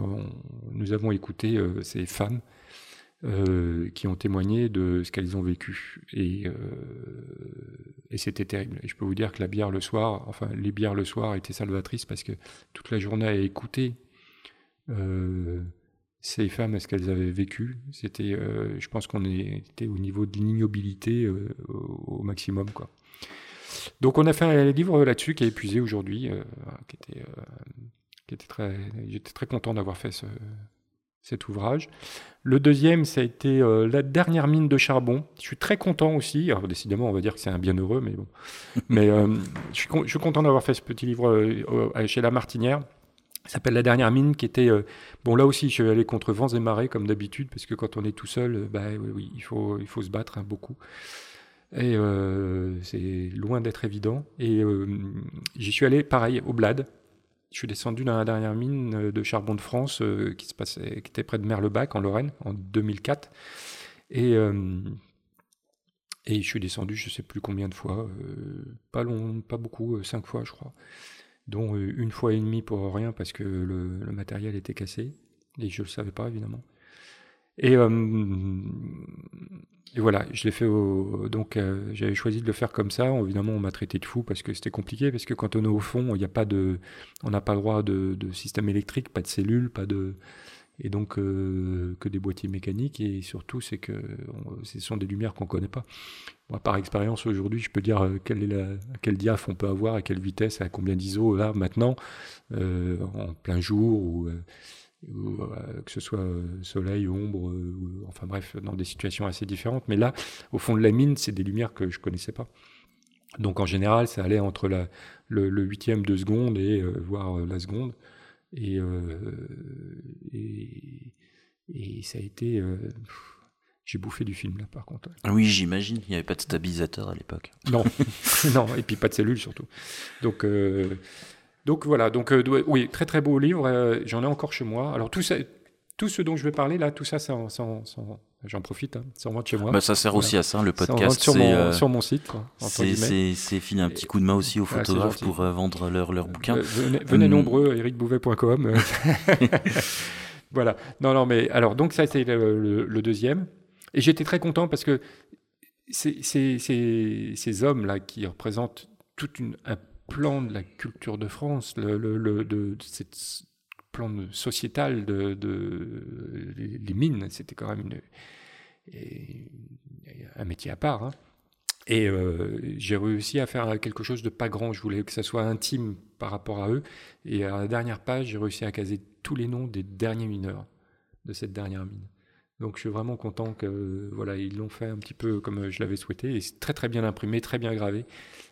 nous avons écouté ces femmes euh, qui ont témoigné de ce qu'elles ont vécu. Et, euh, et c'était terrible. Et je peux vous dire que la bière le soir, enfin les bières le soir étaient salvatrices parce que toute la journée à écouter ces femmes, ce qu'elles avaient vécu, c'était, je pense qu'on était au niveau de l'ignobilité au, maximum, quoi. Donc on a fait un livre là-dessus qui est épuisé aujourd'hui, euh, euh, qui était très, j'étais très content d'avoir fait ce, cet ouvrage. Le deuxième, ça a été euh, La dernière mine de charbon. Je suis très content aussi. Alors, décidément, on va dire que c'est un bienheureux, mais bon. <laughs> mais je, suis je, suis content d'avoir fait ce petit livre chez La Martinière. Ça s'appelle La dernière mine, qui était. bon, là aussi, je vais aller contre vents et marées, comme d'habitude, parce que quand on est tout seul, bah, oui, il, faut, il faut se battre hein, beaucoup. Et euh, c'est loin d'être évident. Et euh, j'y suis allé, pareil, au Blad. Je suis descendu dans la dernière mine euh, de charbon de France qui, se passait, qui était près de Merlebac, en Lorraine, en 2004. Et, et je suis descendu, je ne sais plus combien de fois, pas, long, pas beaucoup, cinq fois, je crois. Dont une fois et demie pour rien parce que le, le matériel était cassé. Et je ne le savais pas, évidemment. Et et voilà, je l'ai fait donc euh, j'avais choisi de le faire comme ça. Évidemment, on m'a traité de fou parce que c'était compliqué parce que quand on est au fond, il a pas de, on n'a pas le droit de, système électrique, pas de cellules, pas de, et donc euh, que des boîtiers mécaniques et surtout c'est que ce sont des lumières qu'on connaît pas. Moi, par expérience aujourd'hui, je peux dire euh, quelle la, quel diaph on peut avoir, à quelle vitesse, à combien d'ISO là maintenant, en plein jour ou euh, que ce soit euh, soleil, ombre, euh, enfin bref, dans des situations assez différentes. Mais là, au fond de la mine, c'est des lumières que je connaissais pas. Donc en général, ça allait entre la, le, huitième de seconde et voire la seconde. Et, et, ça a été. j'ai bouffé du film là, par contre. Ah oui, j'imagine. Il n'y avait pas de stabilisateur à l'époque. Non, <laughs> non, et puis pas de cellules surtout. Donc donc voilà, donc euh, oui, très très beau livre, euh, j'en ai encore chez moi. Alors tout, ça, tout ce dont je vais parler là, tout ça, j'en profite, hein, ça en chez moi. Bah, ça sert aussi à ça, le podcast. Sur, mon, euh, sur mon site. C'est filer un petit coup de main aussi aux photographes pour vendre leurs leur bouquins. venez, nombreux, ericbouvet.com. <laughs> voilà, non, non, mais alors, donc ça, c'était le, le, deuxième. Et j'étais très content parce que ces, ces, ces hommes-là qui représentent toute une, un plan de la culture de France, le, de, cette plan sociétal de, les, mines, c'était quand même un métier à part. Hein. Et euh, j'ai réussi à faire quelque chose de pas grand. Je voulais que ça soit intime par rapport à eux. Et à la dernière page, j'ai réussi à caser tous les noms des derniers mineurs de cette dernière mine. Donc je suis vraiment content que voilà ils l'ont fait un petit peu comme je l'avais souhaité. Et c'est très très bien imprimé, très bien gravé,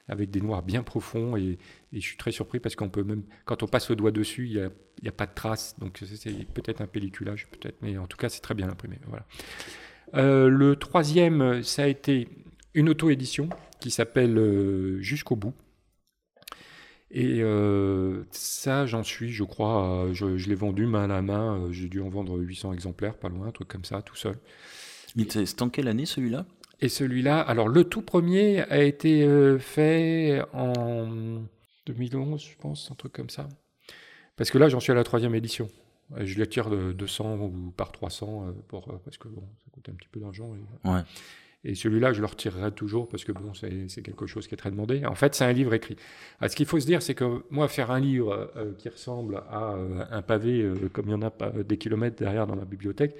avec des noirs bien profonds. Et, je suis très surpris parce qu'on peut même quand on passe le doigt dessus il n'y a, pas de traces. Donc c'est peut-être un pelliculage peut-être. Mais en tout cas c'est très bien imprimé. Voilà. Euh, le troisième ça a été une auto-édition qui s'appelle euh, Jusqu'au bout et euh, ça, j'en suis, je crois, je, l'ai vendu main à main. Euh, j'ai dû en vendre 800 exemplaires, pas loin, un truc comme ça, tout seul. C'est en quelle année celui-là? Et celui-là, alors le tout premier a été euh, fait en 2011, je pense, un truc comme ça. Parce que là, j'en suis à la troisième édition. Je les tire de 200 ou par 300 pour, parce que bon, ça coûte un petit peu d'argent. Ouais. Et celui-là, je le retirerai toujours parce que bon, c'est quelque chose qui est très demandé. En fait, c'est un livre écrit. ce qu'il faut se dire, c'est que moi, faire un livre euh, qui ressemble à euh, un pavé, euh, comme il y en a des kilomètres derrière dans ma bibliothèque,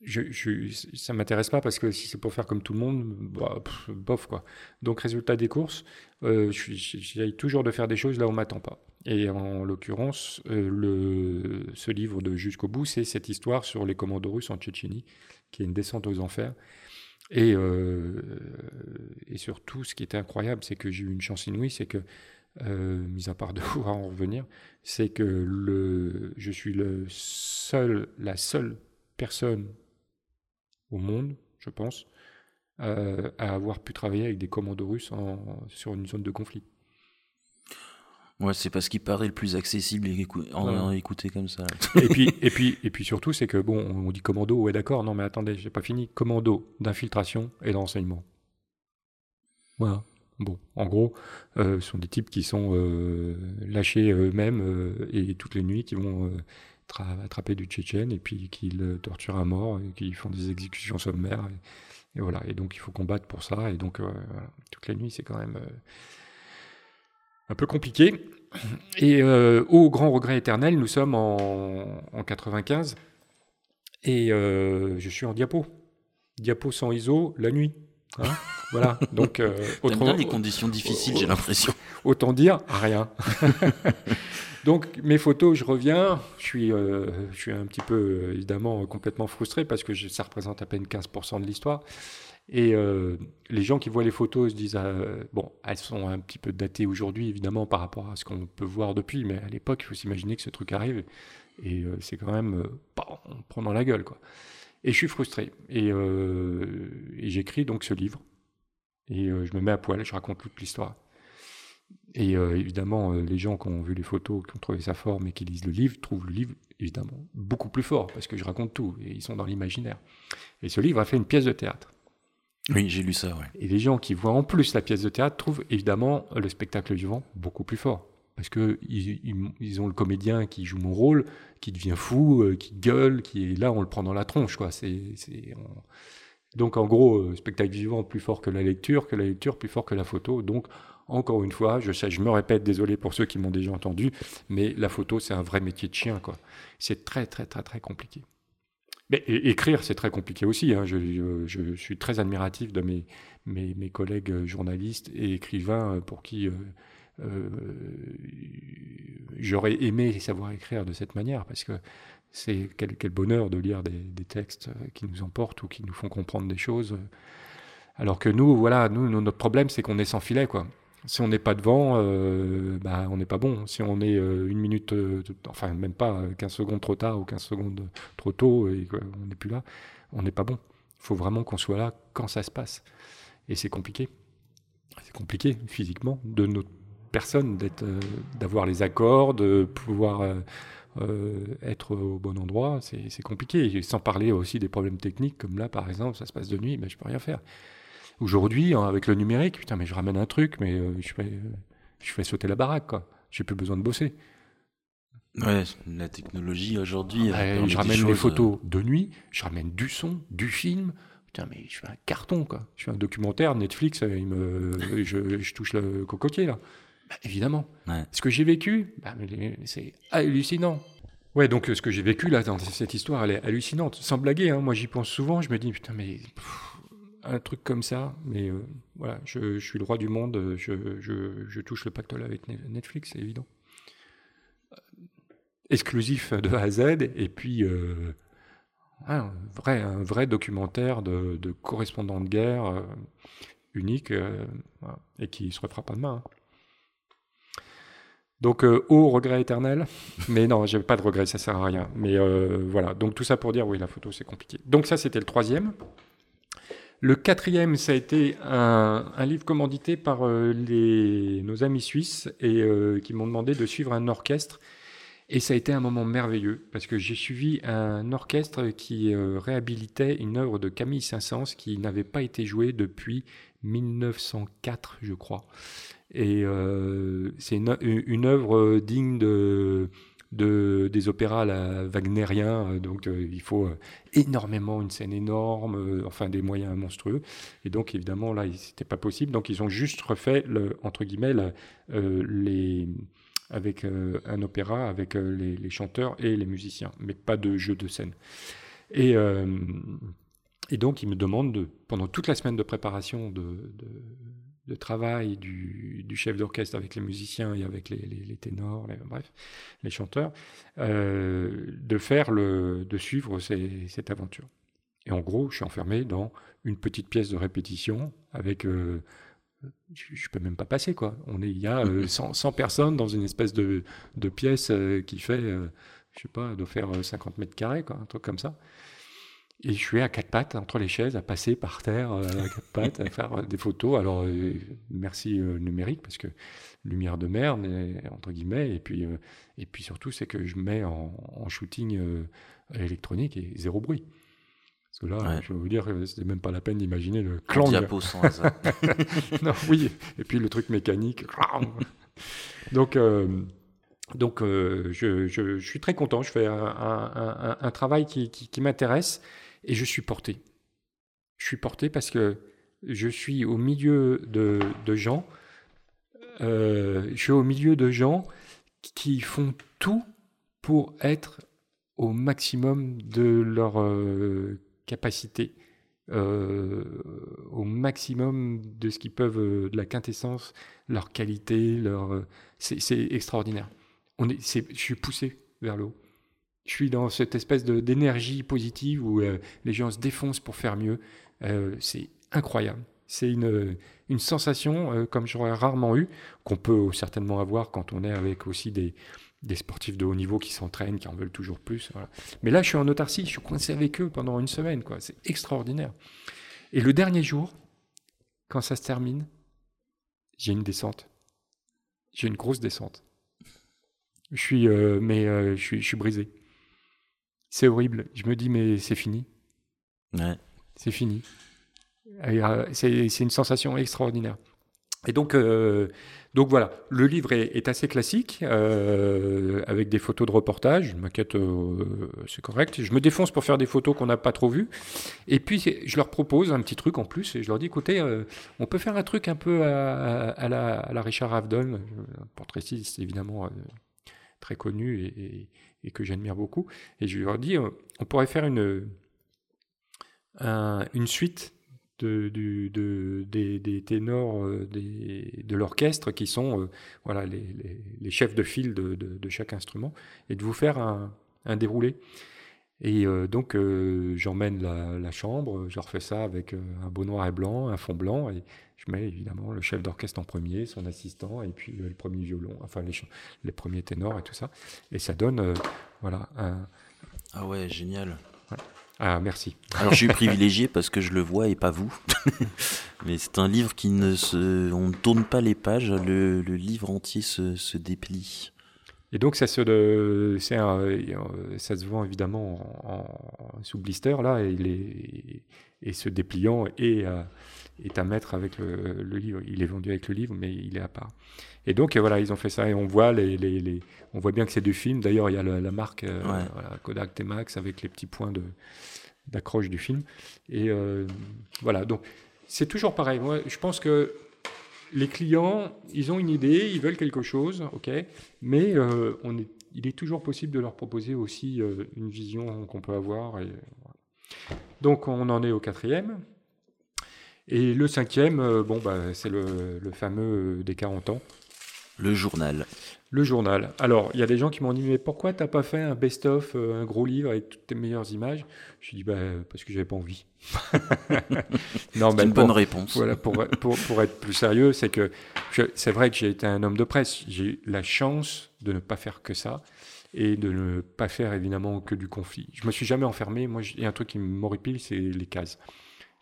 je, je, ça m'intéresse pas parce que si c'est pour faire comme tout le monde, bah, bof quoi. Donc résultat des courses, j'essaye toujours de faire des choses là où on m'attend pas. Et en l'occurrence, ce livre de Jusqu'au bout, c'est cette histoire sur les commandos russes en Tchétchénie, qui est une descente aux enfers. Et, euh, et surtout, ce qui était incroyable, c'est que j'ai eu une chance inouïe, c'est que mis à part de <laughs> pouvoir en revenir, c'est que le, je suis le seul, la seule personne au monde, je pense, à avoir pu travailler avec des commandos russes sur une zone de conflit. Ouais, c'est parce qu'il paraît le plus accessible et en, écouter comme ça. <laughs> et puis, et puis, <laughs> et puis surtout, c'est que bon, on dit commando, ouais, d'accord, non, mais attendez, j'ai pas fini. Commando d'infiltration et d'enseignement. Voilà. Bon, en gros, euh, ce sont des types qui sont euh, lâchés eux-mêmes euh, et toutes les nuits qui vont attraper du Tchétchène et puis qui le torturent à mort et qui font des exécutions sommaires. Et, voilà. Et donc, il faut combattre pour ça. Et donc, voilà. toutes les nuits, c'est quand même un peu compliqué. Et euh, au grand regret éternel, nous sommes en, en 95 et euh, je suis en diapo. Diapo sans ISO la nuit. Hein <laughs> voilà. Donc, euh, autrement, bien les conditions difficiles, j'ai l'impression. <laughs> Autant dire rien. <laughs> Donc mes photos, je reviens, je suis, euh, je suis un petit peu évidemment complètement frustré parce que ça représente à peine 15% de l'histoire. Et euh, les gens qui voient les photos se disent, euh, bon, elles sont un petit peu datées aujourd'hui, évidemment, par rapport à ce qu'on peut voir depuis, mais à l'époque, il faut s'imaginer que ce truc arrive, et euh, c'est quand même, bah, on prend dans la gueule, quoi. Et je suis frustré, et, et j'écris donc ce livre, et je me mets à poil, je raconte toute l'histoire. Et évidemment, les gens qui ont vu les photos, qui ont trouvé sa forme et qui lisent le livre, trouvent le livre évidemment beaucoup plus fort, parce que je raconte tout, et ils sont dans l'imaginaire. Et ce livre a fait une pièce de théâtre. Oui, j'ai lu ça. Et les gens qui voient en plus la pièce de théâtre trouvent évidemment le spectacle vivant beaucoup plus fort. Parce que ils, ont le comédien qui joue mon rôle, qui devient fou, euh, qui gueule, qui est là, on le prend dans la tronche, quoi. C'est, Donc en gros, euh, spectacle vivant plus fort que la lecture, que la lecture plus fort que la photo. Donc encore une fois, je sais, je me répète, désolé pour ceux qui m'ont déjà entendu, mais la photo c'est un vrai métier de chien, quoi. C'est très très très très compliqué. Écrire, c'est très compliqué aussi. Hein. Je, suis très admiratif de mes, mes, collègues journalistes et écrivains pour qui euh, euh, j'aurais aimé savoir écrire de cette manière, parce que c'est quel, quel, bonheur de lire des, textes qui nous emportent ou qui nous font comprendre des choses. Alors que nous, voilà, nous, notre problème, c'est qu'on est sans filet, quoi. Si on n'est pas devant, euh, bah, on n'est pas bon. Si on est euh, une minute, euh, enfin même pas 15 secondes trop tard ou 15 secondes trop tôt et qu'on n'est plus là, on n'est pas bon. Il faut vraiment qu'on soit là quand ça se passe. Et c'est compliqué. C'est compliqué physiquement de notre personne d'être, d'avoir les accords, de pouvoir être au bon endroit. C'est, compliqué. sans parler aussi des problèmes techniques, comme là par exemple, ça se passe de nuit, mais je peux rien faire. Aujourd'hui, hein, avec le numérique, putain, mais je ramène un truc, mais euh, je, fais, je fais sauter la baraque, quoi. J'ai plus besoin de bosser. Ouais, la technologie aujourd'hui. Euh, je ramène les photos euh, de nuit, je ramène du son, du film. Putain, mais je fais un carton, quoi. Je fais un documentaire, Netflix, il me, je, touche le cocotier, là. Bah, évidemment. Ce que j'ai vécu, bah, c'est hallucinant. Ouais, donc ce que j'ai vécu, là, dans cette histoire, elle est hallucinante. Sans blaguer, hein, moi j'y pense souvent, je me dis, putain, mais un truc comme ça, mais euh, voilà, je, suis le roi du monde, je, touche le pactole avec Netflix, c'est évident. Exclusif de A à Z, et puis euh, un, vrai, documentaire de, correspondant de guerre euh, unique, et qui se refera pas demain. Hein. Donc, au regret éternel. <laughs> Mais non, j'ai pas de regret, ça sert à rien. Mais voilà, donc tout ça pour dire, oui, la photo, c'est compliqué. Donc ça, c'était le troisième. Le quatrième, ça a été un, livre commandité par euh, nos amis suisses et euh, qui m'ont demandé de suivre un orchestre. Et ça a été un moment merveilleux parce que j'ai suivi un orchestre qui euh, réhabilitait une œuvre de Camille Saint-Saëns qui n'avait pas été jouée depuis 1904, je crois. Et c'est une, une, œuvre digne de de, des opéras la, wagnériens, euh, donc euh, il faut euh, énormément, une scène énorme, enfin des moyens monstrueux. Et donc évidemment là, c'était pas possible. Donc ils ont juste refait, entre guillemets, les, avec un opéra, avec les, chanteurs et les musiciens, mais pas de jeu de scène. Et, donc ils me demandent, pendant toute la semaine de préparation de travail du, chef d'orchestre avec les musiciens et avec les, ténors, bref, les chanteurs, euh, de faire le, de suivre cette aventure. Et en gros, je suis enfermé dans une petite pièce de répétition avec euh, je, je peux même pas passer quoi. On est, il y a euh, <laughs> 100, 100 personnes dans une espèce de, de pièce euh, qui fait, je sais pas, doit faire euh, 50 mètres carrés quoi, un truc comme ça. Et je suis à quatre pattes entre les chaises, à passer par terre euh, à quatre <laughs> pattes, à faire euh, des photos. Alors euh, merci euh, numérique parce que lumière de mer entre guillemets. Et puis euh, et puis surtout c'est que je mets en, en shooting électronique et zéro bruit. Parce que là, Ouais. je vais vous dire, c'était même pas la peine d'imaginer le En clang. diapo sans hasard. <laughs> non, oui. Et puis le truc mécanique. <laughs> donc, donc euh, je, je- je suis très content. Je fais un, un- un- un travail qui, qui- qui m'intéresse et je suis porté. Je suis porté parce que je suis au milieu de, gens. euh, je suis au milieu de gens qui font tout pour être au maximum de leur euh, capacité euh, au maximum de ce qu'ils peuvent, de la quintessence, leur qualité, leur, c'est, extraordinaire. On je suis poussé vers le haut. Je suis dans cette espèce d'énergie positive où euh, les gens se défoncent pour faire mieux. Euh, c'est incroyable. C'est une, une sensation euh, comme j'aurais rarement eu, qu'on peut certainement avoir quand on est avec aussi des, des sportifs de haut niveau qui s'entraînent, qui en veulent toujours plus. Mais là, je suis en autarcie, je suis coincé avec eux pendant une semaine. C'est extraordinaire. Et le dernier jour, quand ça se termine, j'ai une descente. J'ai une grosse descente. Je suis, euh, mais je suis, je suis brisé. C'est horrible. Je me dis, mais c'est fini. Ouais. C'est fini. Euh, C'est une sensation extraordinaire. Et donc, euh, donc voilà, le livre est, est assez classique, euh, avec des photos de reportage, une maquette, euh, c'est correct. Je me défonce pour faire des photos qu'on n'a pas trop vues. Et puis, je leur propose un petit truc en plus, et je leur dis, écoutez, on peut faire un truc un peu à, à la, à la Richard Avedon, un portraitiste évidemment très connu et, que j'admire beaucoup. Et je leur dis, euh, on pourrait faire une, un- une suite de, des, ténors euh, de l'orchestre qui sont euh, voilà, les, chefs de file de, chaque instrument et de vous faire un, déroulé. Et donc j'emmène la, la chambre, je refais ça avec un beau noir et blanc, un fond blanc, et je mets évidemment le chef d'orchestre en premier, son assistant, et puis euh, le premier violon, enfin les, les premiers ténors et tout ça. Et ça donne, euh, voilà, un... Ah ouais, génial. Ah, merci. Alors je suis <laughs> privilégié parce que je le vois et pas vous. <laughs> Mais c'est un livre qui ne se... On ne tourne pas les pages, le, le livre entier se, se déplie. Et donc ça se, un- euh, ça se vend évidemment en, en- sous blister là, et, il est, et ce dépliant est à, est à mettre avec le, le livre. Il est vendu avec le livre, mais il est à part. Et donc voilà, ils ont fait ça et on voit les, les, les- on voit bien que c'est du film. D'ailleurs, il y a la, la marque euh, Ouais. voilà, Kodak T-Max avec les petits points d'accroche du film. Et euh, voilà, donc c'est toujours pareil. Moi, je pense que les clients, ils ont une idée, ils veulent quelque chose, ok, mais euh, on est, il est toujours possible de leur proposer aussi une vision qu'on peut avoir. et voilà. Donc on en est au quatrième. Et le cinquième, euh, bon, bah, c'est le, le fameux euh, des 40 ans. Le journal. Le journal. Alors, il y a des gens qui m'ont dit, mais pourquoi t'as pas fait un best-of, euh, un gros livre avec toutes tes meilleures images? Je dis, bah, parce que j'avais pas envie. <laughs> non, C'est ben, une pour- bonne réponse. voilà, pour, pour, pour être plus sérieux, c'est que c'est vrai que j'ai été un homme de presse. J'ai eu la chance de ne pas faire que ça et de ne pas faire évidemment que du conflit. Je me suis jamais enfermé. Moi, il y a un truc qui m'horripile, c'est les cases.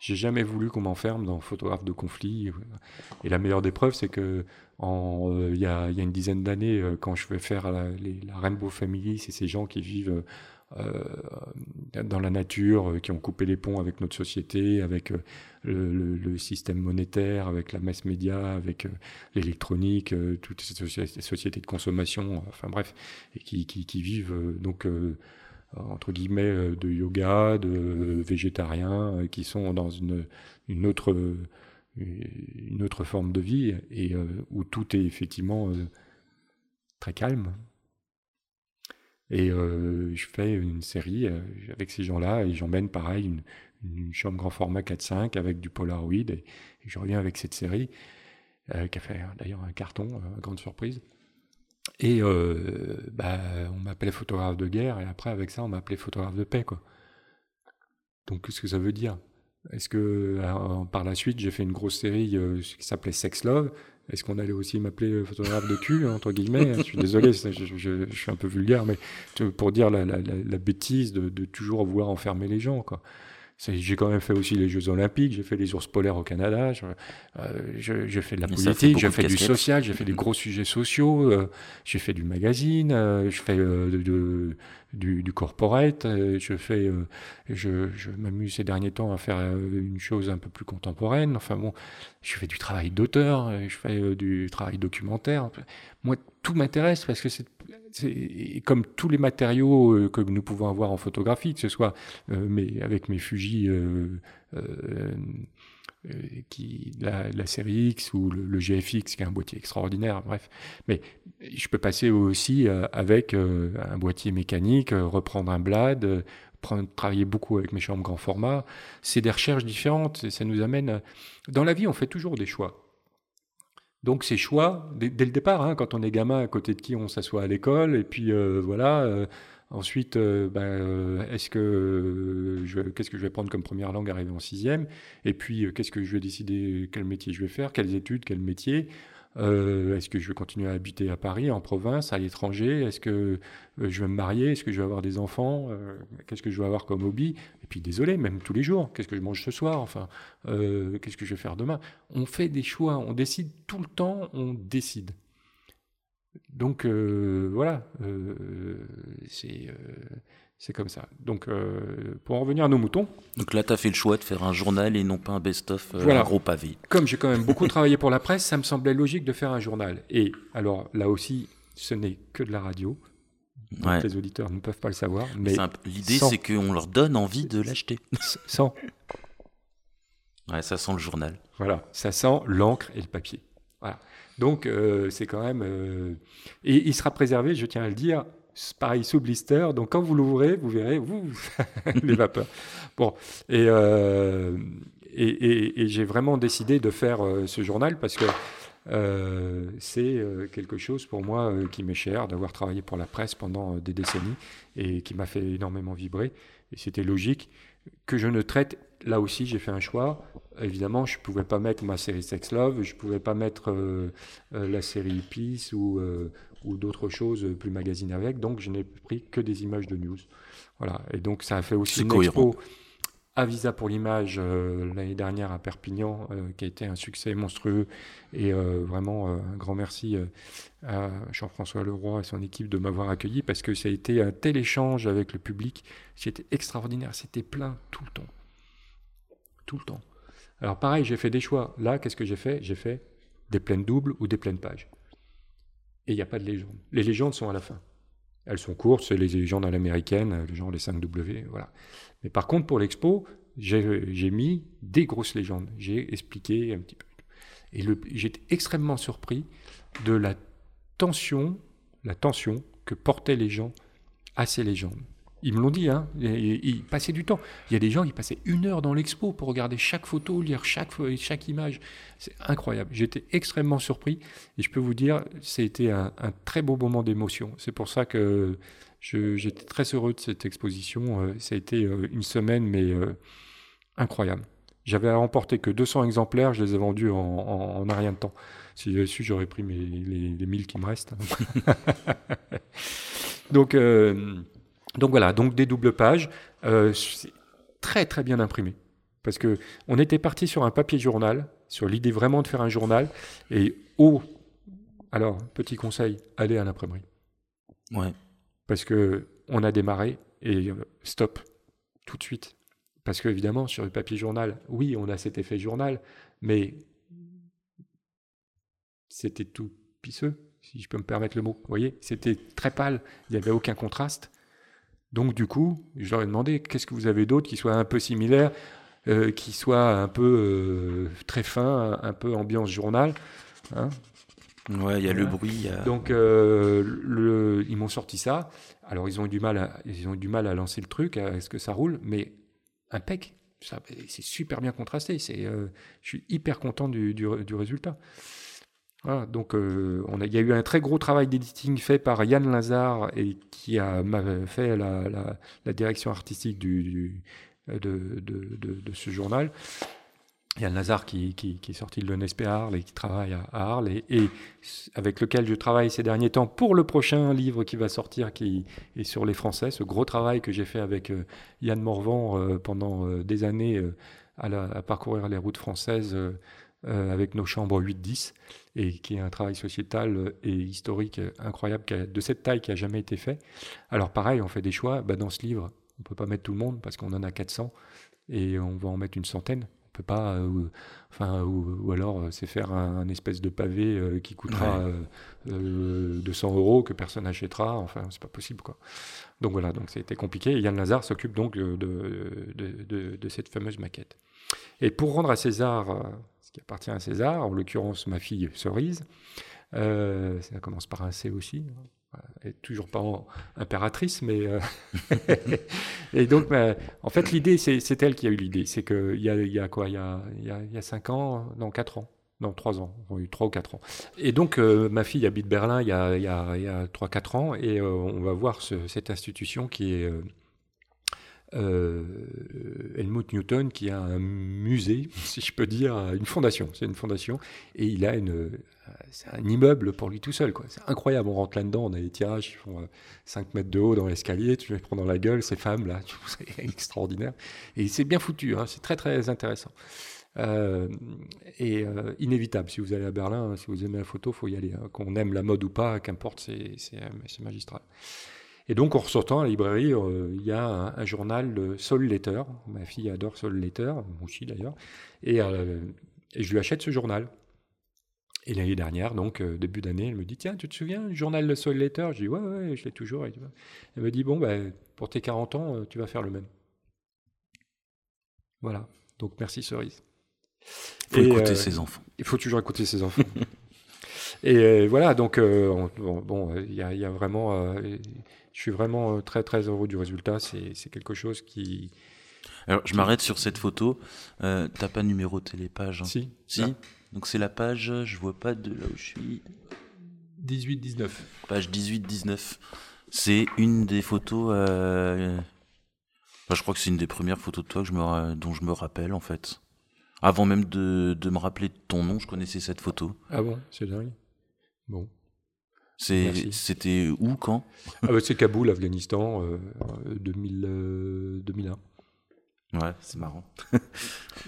J'ai jamais voulu qu'on m'enferme dans photographe de conflit. Et la meilleure des preuves, c'est que euh, il y, a, une dizaine d'années, euh, quand je vais faire la, Rainbow Family, c'est ces gens qui vivent euh, dans la nature, qui ont coupé les ponts avec notre société, avec le, système monétaire, avec la masse média, avec l'électronique, toutes ces soci- sociétés de consommation, enfin bref, et qui, qui, vivent donc entre guillemets euh, de yoga, de euh, végétariens, euh, qui sont dans une, une autre une autre forme de vie et où tout est effectivement très calme. Et je fais une série avec ces gens-là et j'emmène pareil une, une chambre grand format 4-5 avec du Polaroid et, je reviens avec cette série qui a fait d'ailleurs un carton, grande surprise. Et euh, bah, on m'appelait photographe de guerre et après avec ça on m'appelait photographe de paix quoi. Donc qu'est-ce que ça veut dire? Est-ce que par la suite, j'ai fait une grosse série qui s'appelait Sex Love? Est-ce qu'on allait aussi m'appeler photographe de cul, entre guillemets? Je suis désolé, je, suis un peu vulgaire, mais pour dire la, bêtise de, de, toujours vouloir enfermer les gens. Quoi. J'ai quand même fait aussi les Jeux Olympiques, j'ai fait les ours polaires au Canada, j'ai euh, fait de la politique, j'ai fait du social, j'ai fait des gros sujets sociaux, euh, j'ai fait du magazine, euh, je fais de, du, du, corporate, je fais, je, je m'amuse ces derniers temps à faire une chose un peu plus contemporaine. Enfin bon, je fais du travail d'auteur, je fais du travail documentaire. Moi, tout m'intéresse parce que c'est comme tous les matériaux euh, que nous pouvons avoir en photographie, que ce soit euh, mais avec mes Fuji euh, qui, la, série X ou le, GFX, qui est un boîtier extraordinaire, bref. Mais je peux passer aussi avec un boîtier mécanique, reprendre un blad, travailler beaucoup avec mes chambres grand format. C'est des recherches différentes, et ça nous amène... Dans la vie, on fait toujours des choix. Donc ces choix, dès, le départ, hein, quand on est gamin, à côté de qui on s'assoit à l'école, et puis euh, voilà. Euh, ensuite, euh, ben, est-ce que qu'est-ce que je vais prendre comme première langue arrivé en sixième? Et puis qu'est-ce que je vais décider? Quel métier je vais faire, quelles études, quel métier? Euh, est-ce que je vais continuer à habiter à Paris, en province, à l'étranger? Est-ce que euh, je vais me marier? Est-ce que je vais avoir des enfants? Euh, Qu'est-ce que je vais avoir comme hobby? Et puis désolé, même tous les jours, qu'est-ce que je mange ce soir? Enfin, qu'est-ce que je vais faire demain? On fait des choix, on décide tout le temps, on décide. Donc voilà, c'est c'est comme ça. Donc, euh, pour en revenir à nos moutons. Donc là, tu as fait le choix de faire un journal et non pas un best-of euh, gros pavé. Comme j'ai quand même beaucoup <laughs> travaillé pour la presse, ça me semblait logique de faire un journal. Et alors, là aussi, ce n'est que de la radio. Les auditeurs ne peuvent pas le savoir. Mais l'idée, c'est qu'on leur donne envie de l'acheter. Sans. <laughs> Ouais, ça sent le journal. Voilà, ça sent l'encre et le papier. Voilà. Donc, euh, c'est quand même. Euh, et il sera préservé, je tiens à le dire, pareil sous blister. Donc quand vous l'ouvrez, vous verrez vous, <laughs> les vapeurs. Bon, euh, et, et, j'ai vraiment décidé de faire euh, ce journal parce que euh, c'est quelque chose pour moi qui m'est cher, d'avoir travaillé pour la presse pendant des décennies et qui m'a fait énormément vibrer. Et c'était logique que je ne traite, là aussi j'ai fait un choix. Évidemment, je ne pouvais pas mettre ma série Sex Love, je ne pouvais pas mettre la série Peace ou ou d'autres choses plus magazines avec. Donc, je n'ai pris que des images de news. Voilà. Et donc, ça a fait aussi une expo à Visa pour l'image euh, l'année dernière à Perpignan, euh, qui a été un succès monstrueux. Et euh, vraiment, un grand merci à Jean-François Leroy et son équipe de m'avoir accueilli parce que ça a été un tel échange avec le public. C'était extraordinaire. C'était plein tout le temps. Tout le temps. Alors, pareil, j'ai fait des choix. Là, qu'est-ce que j'ai fait? J'ai fait des pleines doubles ou des pleines pages et il n'y a pas de légende. Les légendes sont à la fin. Elles sont courtes, c'est les légendes à l'américaine, genre les 5W, voilà. Mais par contre, pour l'expo, j'ai mis des grosses légendes. J'ai expliqué un petit peu. Et j'étais extrêmement surpris de la tension, la tension que portaient les gens à ces légendes. Ils me l'ont dit, hein. Ils, passaient du temps. Il y a des gens qui passaient une heure dans l'expo pour regarder chaque photo, lire chaque, image. C'est incroyable. J'étais extrêmement surpris et je peux vous dire, c'était un, un très beau moment d'émotion. C'est pour ça que j'étais très heureux de cette exposition. Euh, ça a été euh, une semaine, mais euh, incroyable. J'avais remporté que 200 exemplaires, je les ai vendus en, en, rien de temps. Si j'avais su, j'aurais pris les, les 1000 qui me restent. <laughs> Donc, donc voilà, donc des doubles pages, euh, très très bien imprimé. Parce que on était parti sur un papier journal, sur l'idée vraiment de faire un journal, et oh, alors petit conseil, allez à l'imprimerie. Ouais. Parce que on a démarré et euh, stop tout de suite. Parce que évidemment sur le papier journal, oui, on a cet effet journal, mais c'était tout pisseux, si je peux me permettre le mot. Vous voyez, c'était très pâle, il n'y avait aucun contraste. Donc du coup, je leur ai demandé qu'est-ce que vous avez d'autre qui soit un peu similaire, euh, qui soit un peu euh, très fin, un, peu ambiance journal. Hein? Ouais, il y a le bruit. Donc euh, le, ils m'ont sorti ça. Alors ils ont eu du mal, à, ils ont eu du mal à lancer le truc, à ce que ça roule, mais impec. C'est super bien contrasté. C'est, je suis hyper content du, du, du résultat donc euh, il y a eu un très gros travail d'éditing fait par Yann Lazare et qui a fait la, direction artistique du, de, ce journal. Il y a le Nazar qui, est sorti de l'ENSP Arles et qui travaille à, Arles et, avec lequel je travaille ces derniers temps pour le prochain livre qui va sortir qui est sur les Français, ce gros travail que j'ai fait avec Yann Morvan pendant des années à, parcourir les routes françaises euh, avec nos chambres 8-10, et qui est un travail sociétal et historique incroyable de cette taille qui a jamais été fait. Alors pareil, on fait des choix. Bah, dans ce livre, on peut pas mettre tout le monde parce qu'on en a 400 et on va en mettre une centaine. On peut pas, euh, enfin, ou, alors euh, c'est faire un, espèce de pavé qui coûtera 200 euros que personne n'achètera. Enfin, c'est pas possible quoi. Donc voilà, donc ça a été compliqué. Et Yann Lazare s'occupe donc de, de, de, cette fameuse maquette. Et pour rendre à César qui appartient à César, en l'occurrence ma fille Cerise. Euh, ça commence par un C aussi. Elle est toujours pas impératrice, mais euh, <laughs> et donc bah, en fait l'idée c'est elle qui a eu l'idée. C'est qu'il y a, y a quoi Il y a, y a cinq ans, non quatre ans. Non, trois ans, on a eu trois ou quatre ans. Et donc, euh, ma fille habite Berlin il y a, il y a, il y a 3-4 ans, et on va voir ce, cette institution qui est euh, Helmut Newton qui a un musée, <laughs> si je peux dire, une fondation. C'est une fondation et il a une, c'est un immeuble pour lui tout seul. Quoi. C'est incroyable. On rentre là-dedans, on a des tirages qui font 5 euh, mètres de haut dans l'escalier. Tu les prends dans la gueule, ces femmes là, <laughs> c'est extraordinaire. Et c'est bien foutu. Hein. C'est très très intéressant. Euh, et euh, inévitable. Si vous allez à Berlin, si vous aimez la photo, faut y aller. Hein. Qu'on aime la mode ou pas, qu'importe, c'est magistral. Et donc, en ressortant à la librairie, euh, il y a un, journal de Soul Letter. Ma fille adore Soul Letter, moi aussi d'ailleurs. Euh, et, je lui achète ce journal. Et l'année dernière, donc euh, début d'année, elle me dit Tiens, tu te souviens du journal de Soul Letter? Je dis Ouais, ouais, je l'ai toujours. Elle me dit Bon, ben, pour tes 40 ans, tu vas faire le même. Voilà. Donc, merci, Cerise. Il faut écouter ses enfants. Il faut toujours écouter ses enfants. <laughs> et voilà, donc, bon, il y, y, a vraiment je suis vraiment euh, très très heureux du résultat. C'est quelque chose qui. Alors, je m'arrête sur cette photo. Euh, T'as pas numéroté les pages hein. Si. Si. Donc c'est la page, je vois pas de là où je suis. 18-19. Page 18-19. C'est une des photos. Euh... je crois que c'est une des premières photos de toi que je me... dont je me rappelle en fait. Avant même de, de me rappeler de ton nom, je connaissais cette photo. Ah bon, c'est dingue. Bon. C'était où, quand? Ah bah, C'est Kaboul, Afghanistan, 2000, euh, 2001. Euh, ouais, c'est marrant.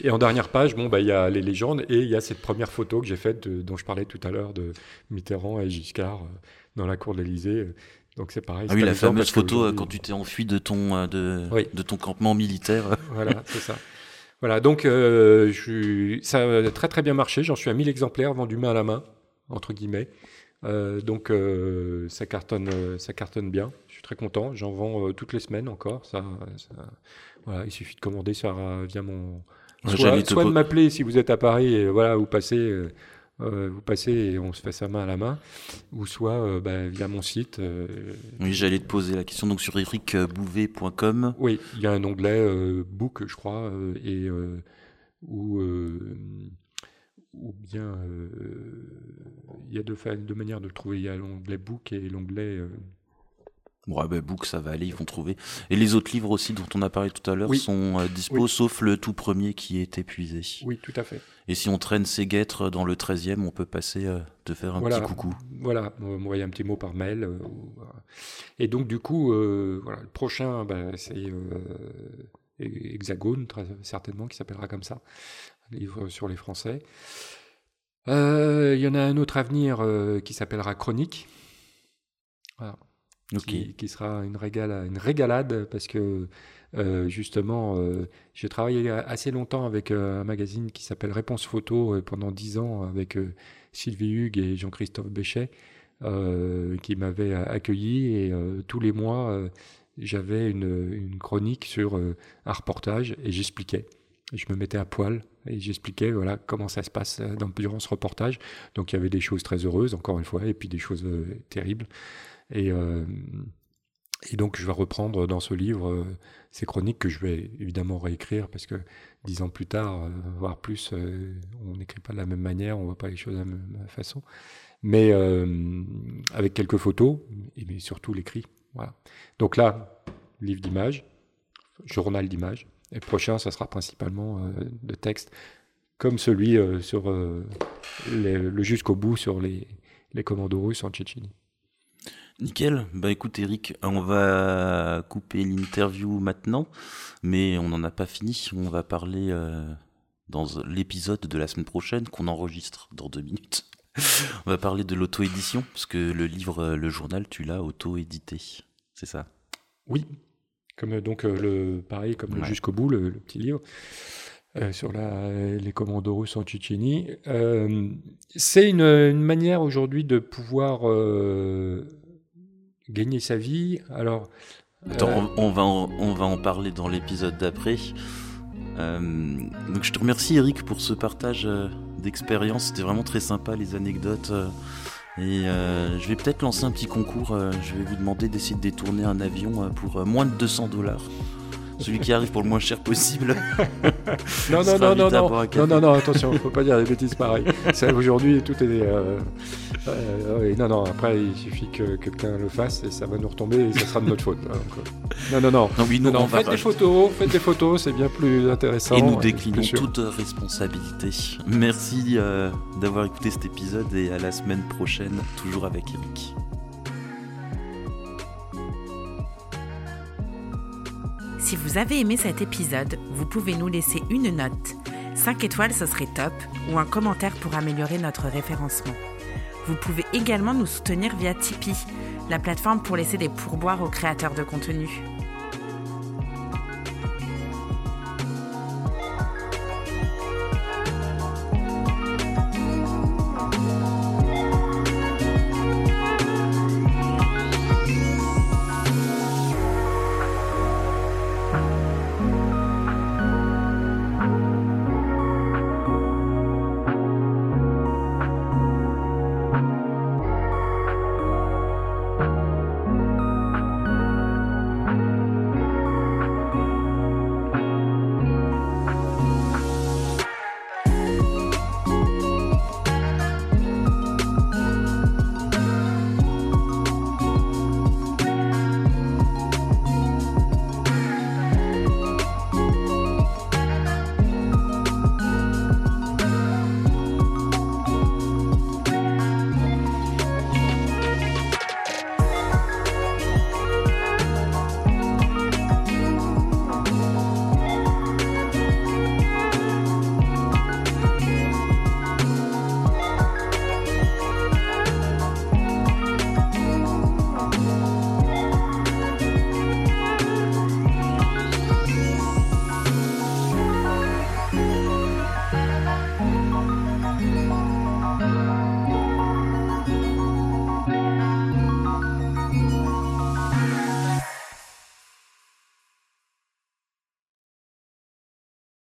et en dernière page, bon, bah, il y a les légendes et il y a cette première photo que j'ai faite, dont je parlais tout à l'heure, de Mitterrand et Giscard euh, dans la cour de l'Élysée. Donc c'est pareil. Ah oui, la fameuse photo quand tu t'es enfui de ton, de, de ton campement militaire. <laughs> voilà, c'est ça. Voilà, donc je, ça a très très bien marché. J'en suis à 1000 exemplaires vendus main à la main, entre guillemets. Euh, donc euh, ça cartonne, euh, ça cartonne bien. Je suis très content. J'en vends toutes les semaines encore. Ça, voilà, il suffit de commander ça via mon. Soit, de m'appeler si vous êtes à Paris et voilà, vous passez. vous passez et on se fait sa main à la main, ou soit bah, via mon site. oui, j'allais te poser la question donc sur ericbouvet.com. Oui, il y a un onglet book, je crois, et où ou bien euh, il y a deux, deux, manières de le trouver. Il y a l'onglet Book et l'onglet. Euh, Ouais, ben Book, ça va aller, ils vont trouver. Et les autres livres aussi dont on a parlé tout à l'heure sont euh, dispo, sauf le tout premier qui est épuisé. Oui, tout à fait. Et si on traîne ses guêtres dans le 13e, on peut passer euh, de faire un petit coucou. Voilà, m'envoyer un petit mot par mail. et donc, du coup, voilà, le prochain, ben, c'est Hexagone, très certainement, qui s'appellera comme ça livre sur les Français. Euh, il y en a un autre à venir euh, qui s'appellera Chronique. Qui, sera une, une régalade parce que euh, justement, j'ai travaillé assez longtemps avec un magazine qui s'appelle Réponse Photo pendant dix ans avec Sylvie Hugues et Jean-Christophe Béchet qui m'avaient accueilli. Et tous les mois j'avais une, une, chronique sur un reportage et j'expliquais. Je me mettais à poil et j'expliquais voilà comment ça se passe euh, dans, durant ce reportage. Donc il y avait des choses très heureuses, encore une fois, et puis des choses euh, terribles. Et, euh, et, donc je vais reprendre dans ce livre ces chroniques que je vais évidemment réécrire parce que dix ans plus tard, voire plus, on n'écrit pas de la même manière, on voit pas les choses de la même façon. Mais avec quelques photos, et mais surtout l'écrit. Voilà. Donc là, livre d'images, journal d'images Et prochain, ça sera principalement de texte, comme celui sur le jusqu'au bout sur les, les commandos russes en Tchétchénie. Nickel. Bah écoute Eric, on va couper l'interview maintenant, mais on n'en a pas fini. On va parler euh, dans l'épisode de la semaine prochaine qu'on enregistre dans deux minutes. on va parler de l'auto-édition, parce que le livre, euh, le journal, tu l'as auto-édité. C'est ça? Oui. Comme donc euh, le pareil comme le jusqu'au bout, le, petit livre. sur la, les commandos russes en Tchétchénie. c'est une, une, manière aujourd'hui de pouvoir gagner sa vie. Alors, Attends, euh, on, va en, on va en parler dans l'épisode d'après. Euh, donc je te remercie Eric pour ce partage euh, d'expérience. C'était vraiment très sympa les anecdotes. Et je vais peut-être lancer un petit concours. je vais vous demander d'essayer de détourner un avion pour moins de 200 dollars celui qui arrive pour le moins cher possible. <laughs> non, non, non, non, non, non, non, non, attention, il ne faut pas dire des bêtises pareilles. Aujourd'hui, tout est. Euh, euh, non, non, après, il suffit que, quelqu'un le fasse et ça va nous retomber et ça sera de notre faute. Euh, non, non, non. non, oui, non, non faites des photos, faites des photos, c'est bien plus intéressant. Et nous déclinons toute responsabilité. Merci d'avoir écouté cet épisode et à la semaine prochaine, toujours avec Eric. Si vous avez aimé cet épisode, vous pouvez nous laisser une note. 5 étoiles, ce serait top, ou un commentaire pour améliorer notre référencement. Vous pouvez également nous soutenir via Tipeee, la plateforme pour laisser des pourboires aux créateurs de contenu.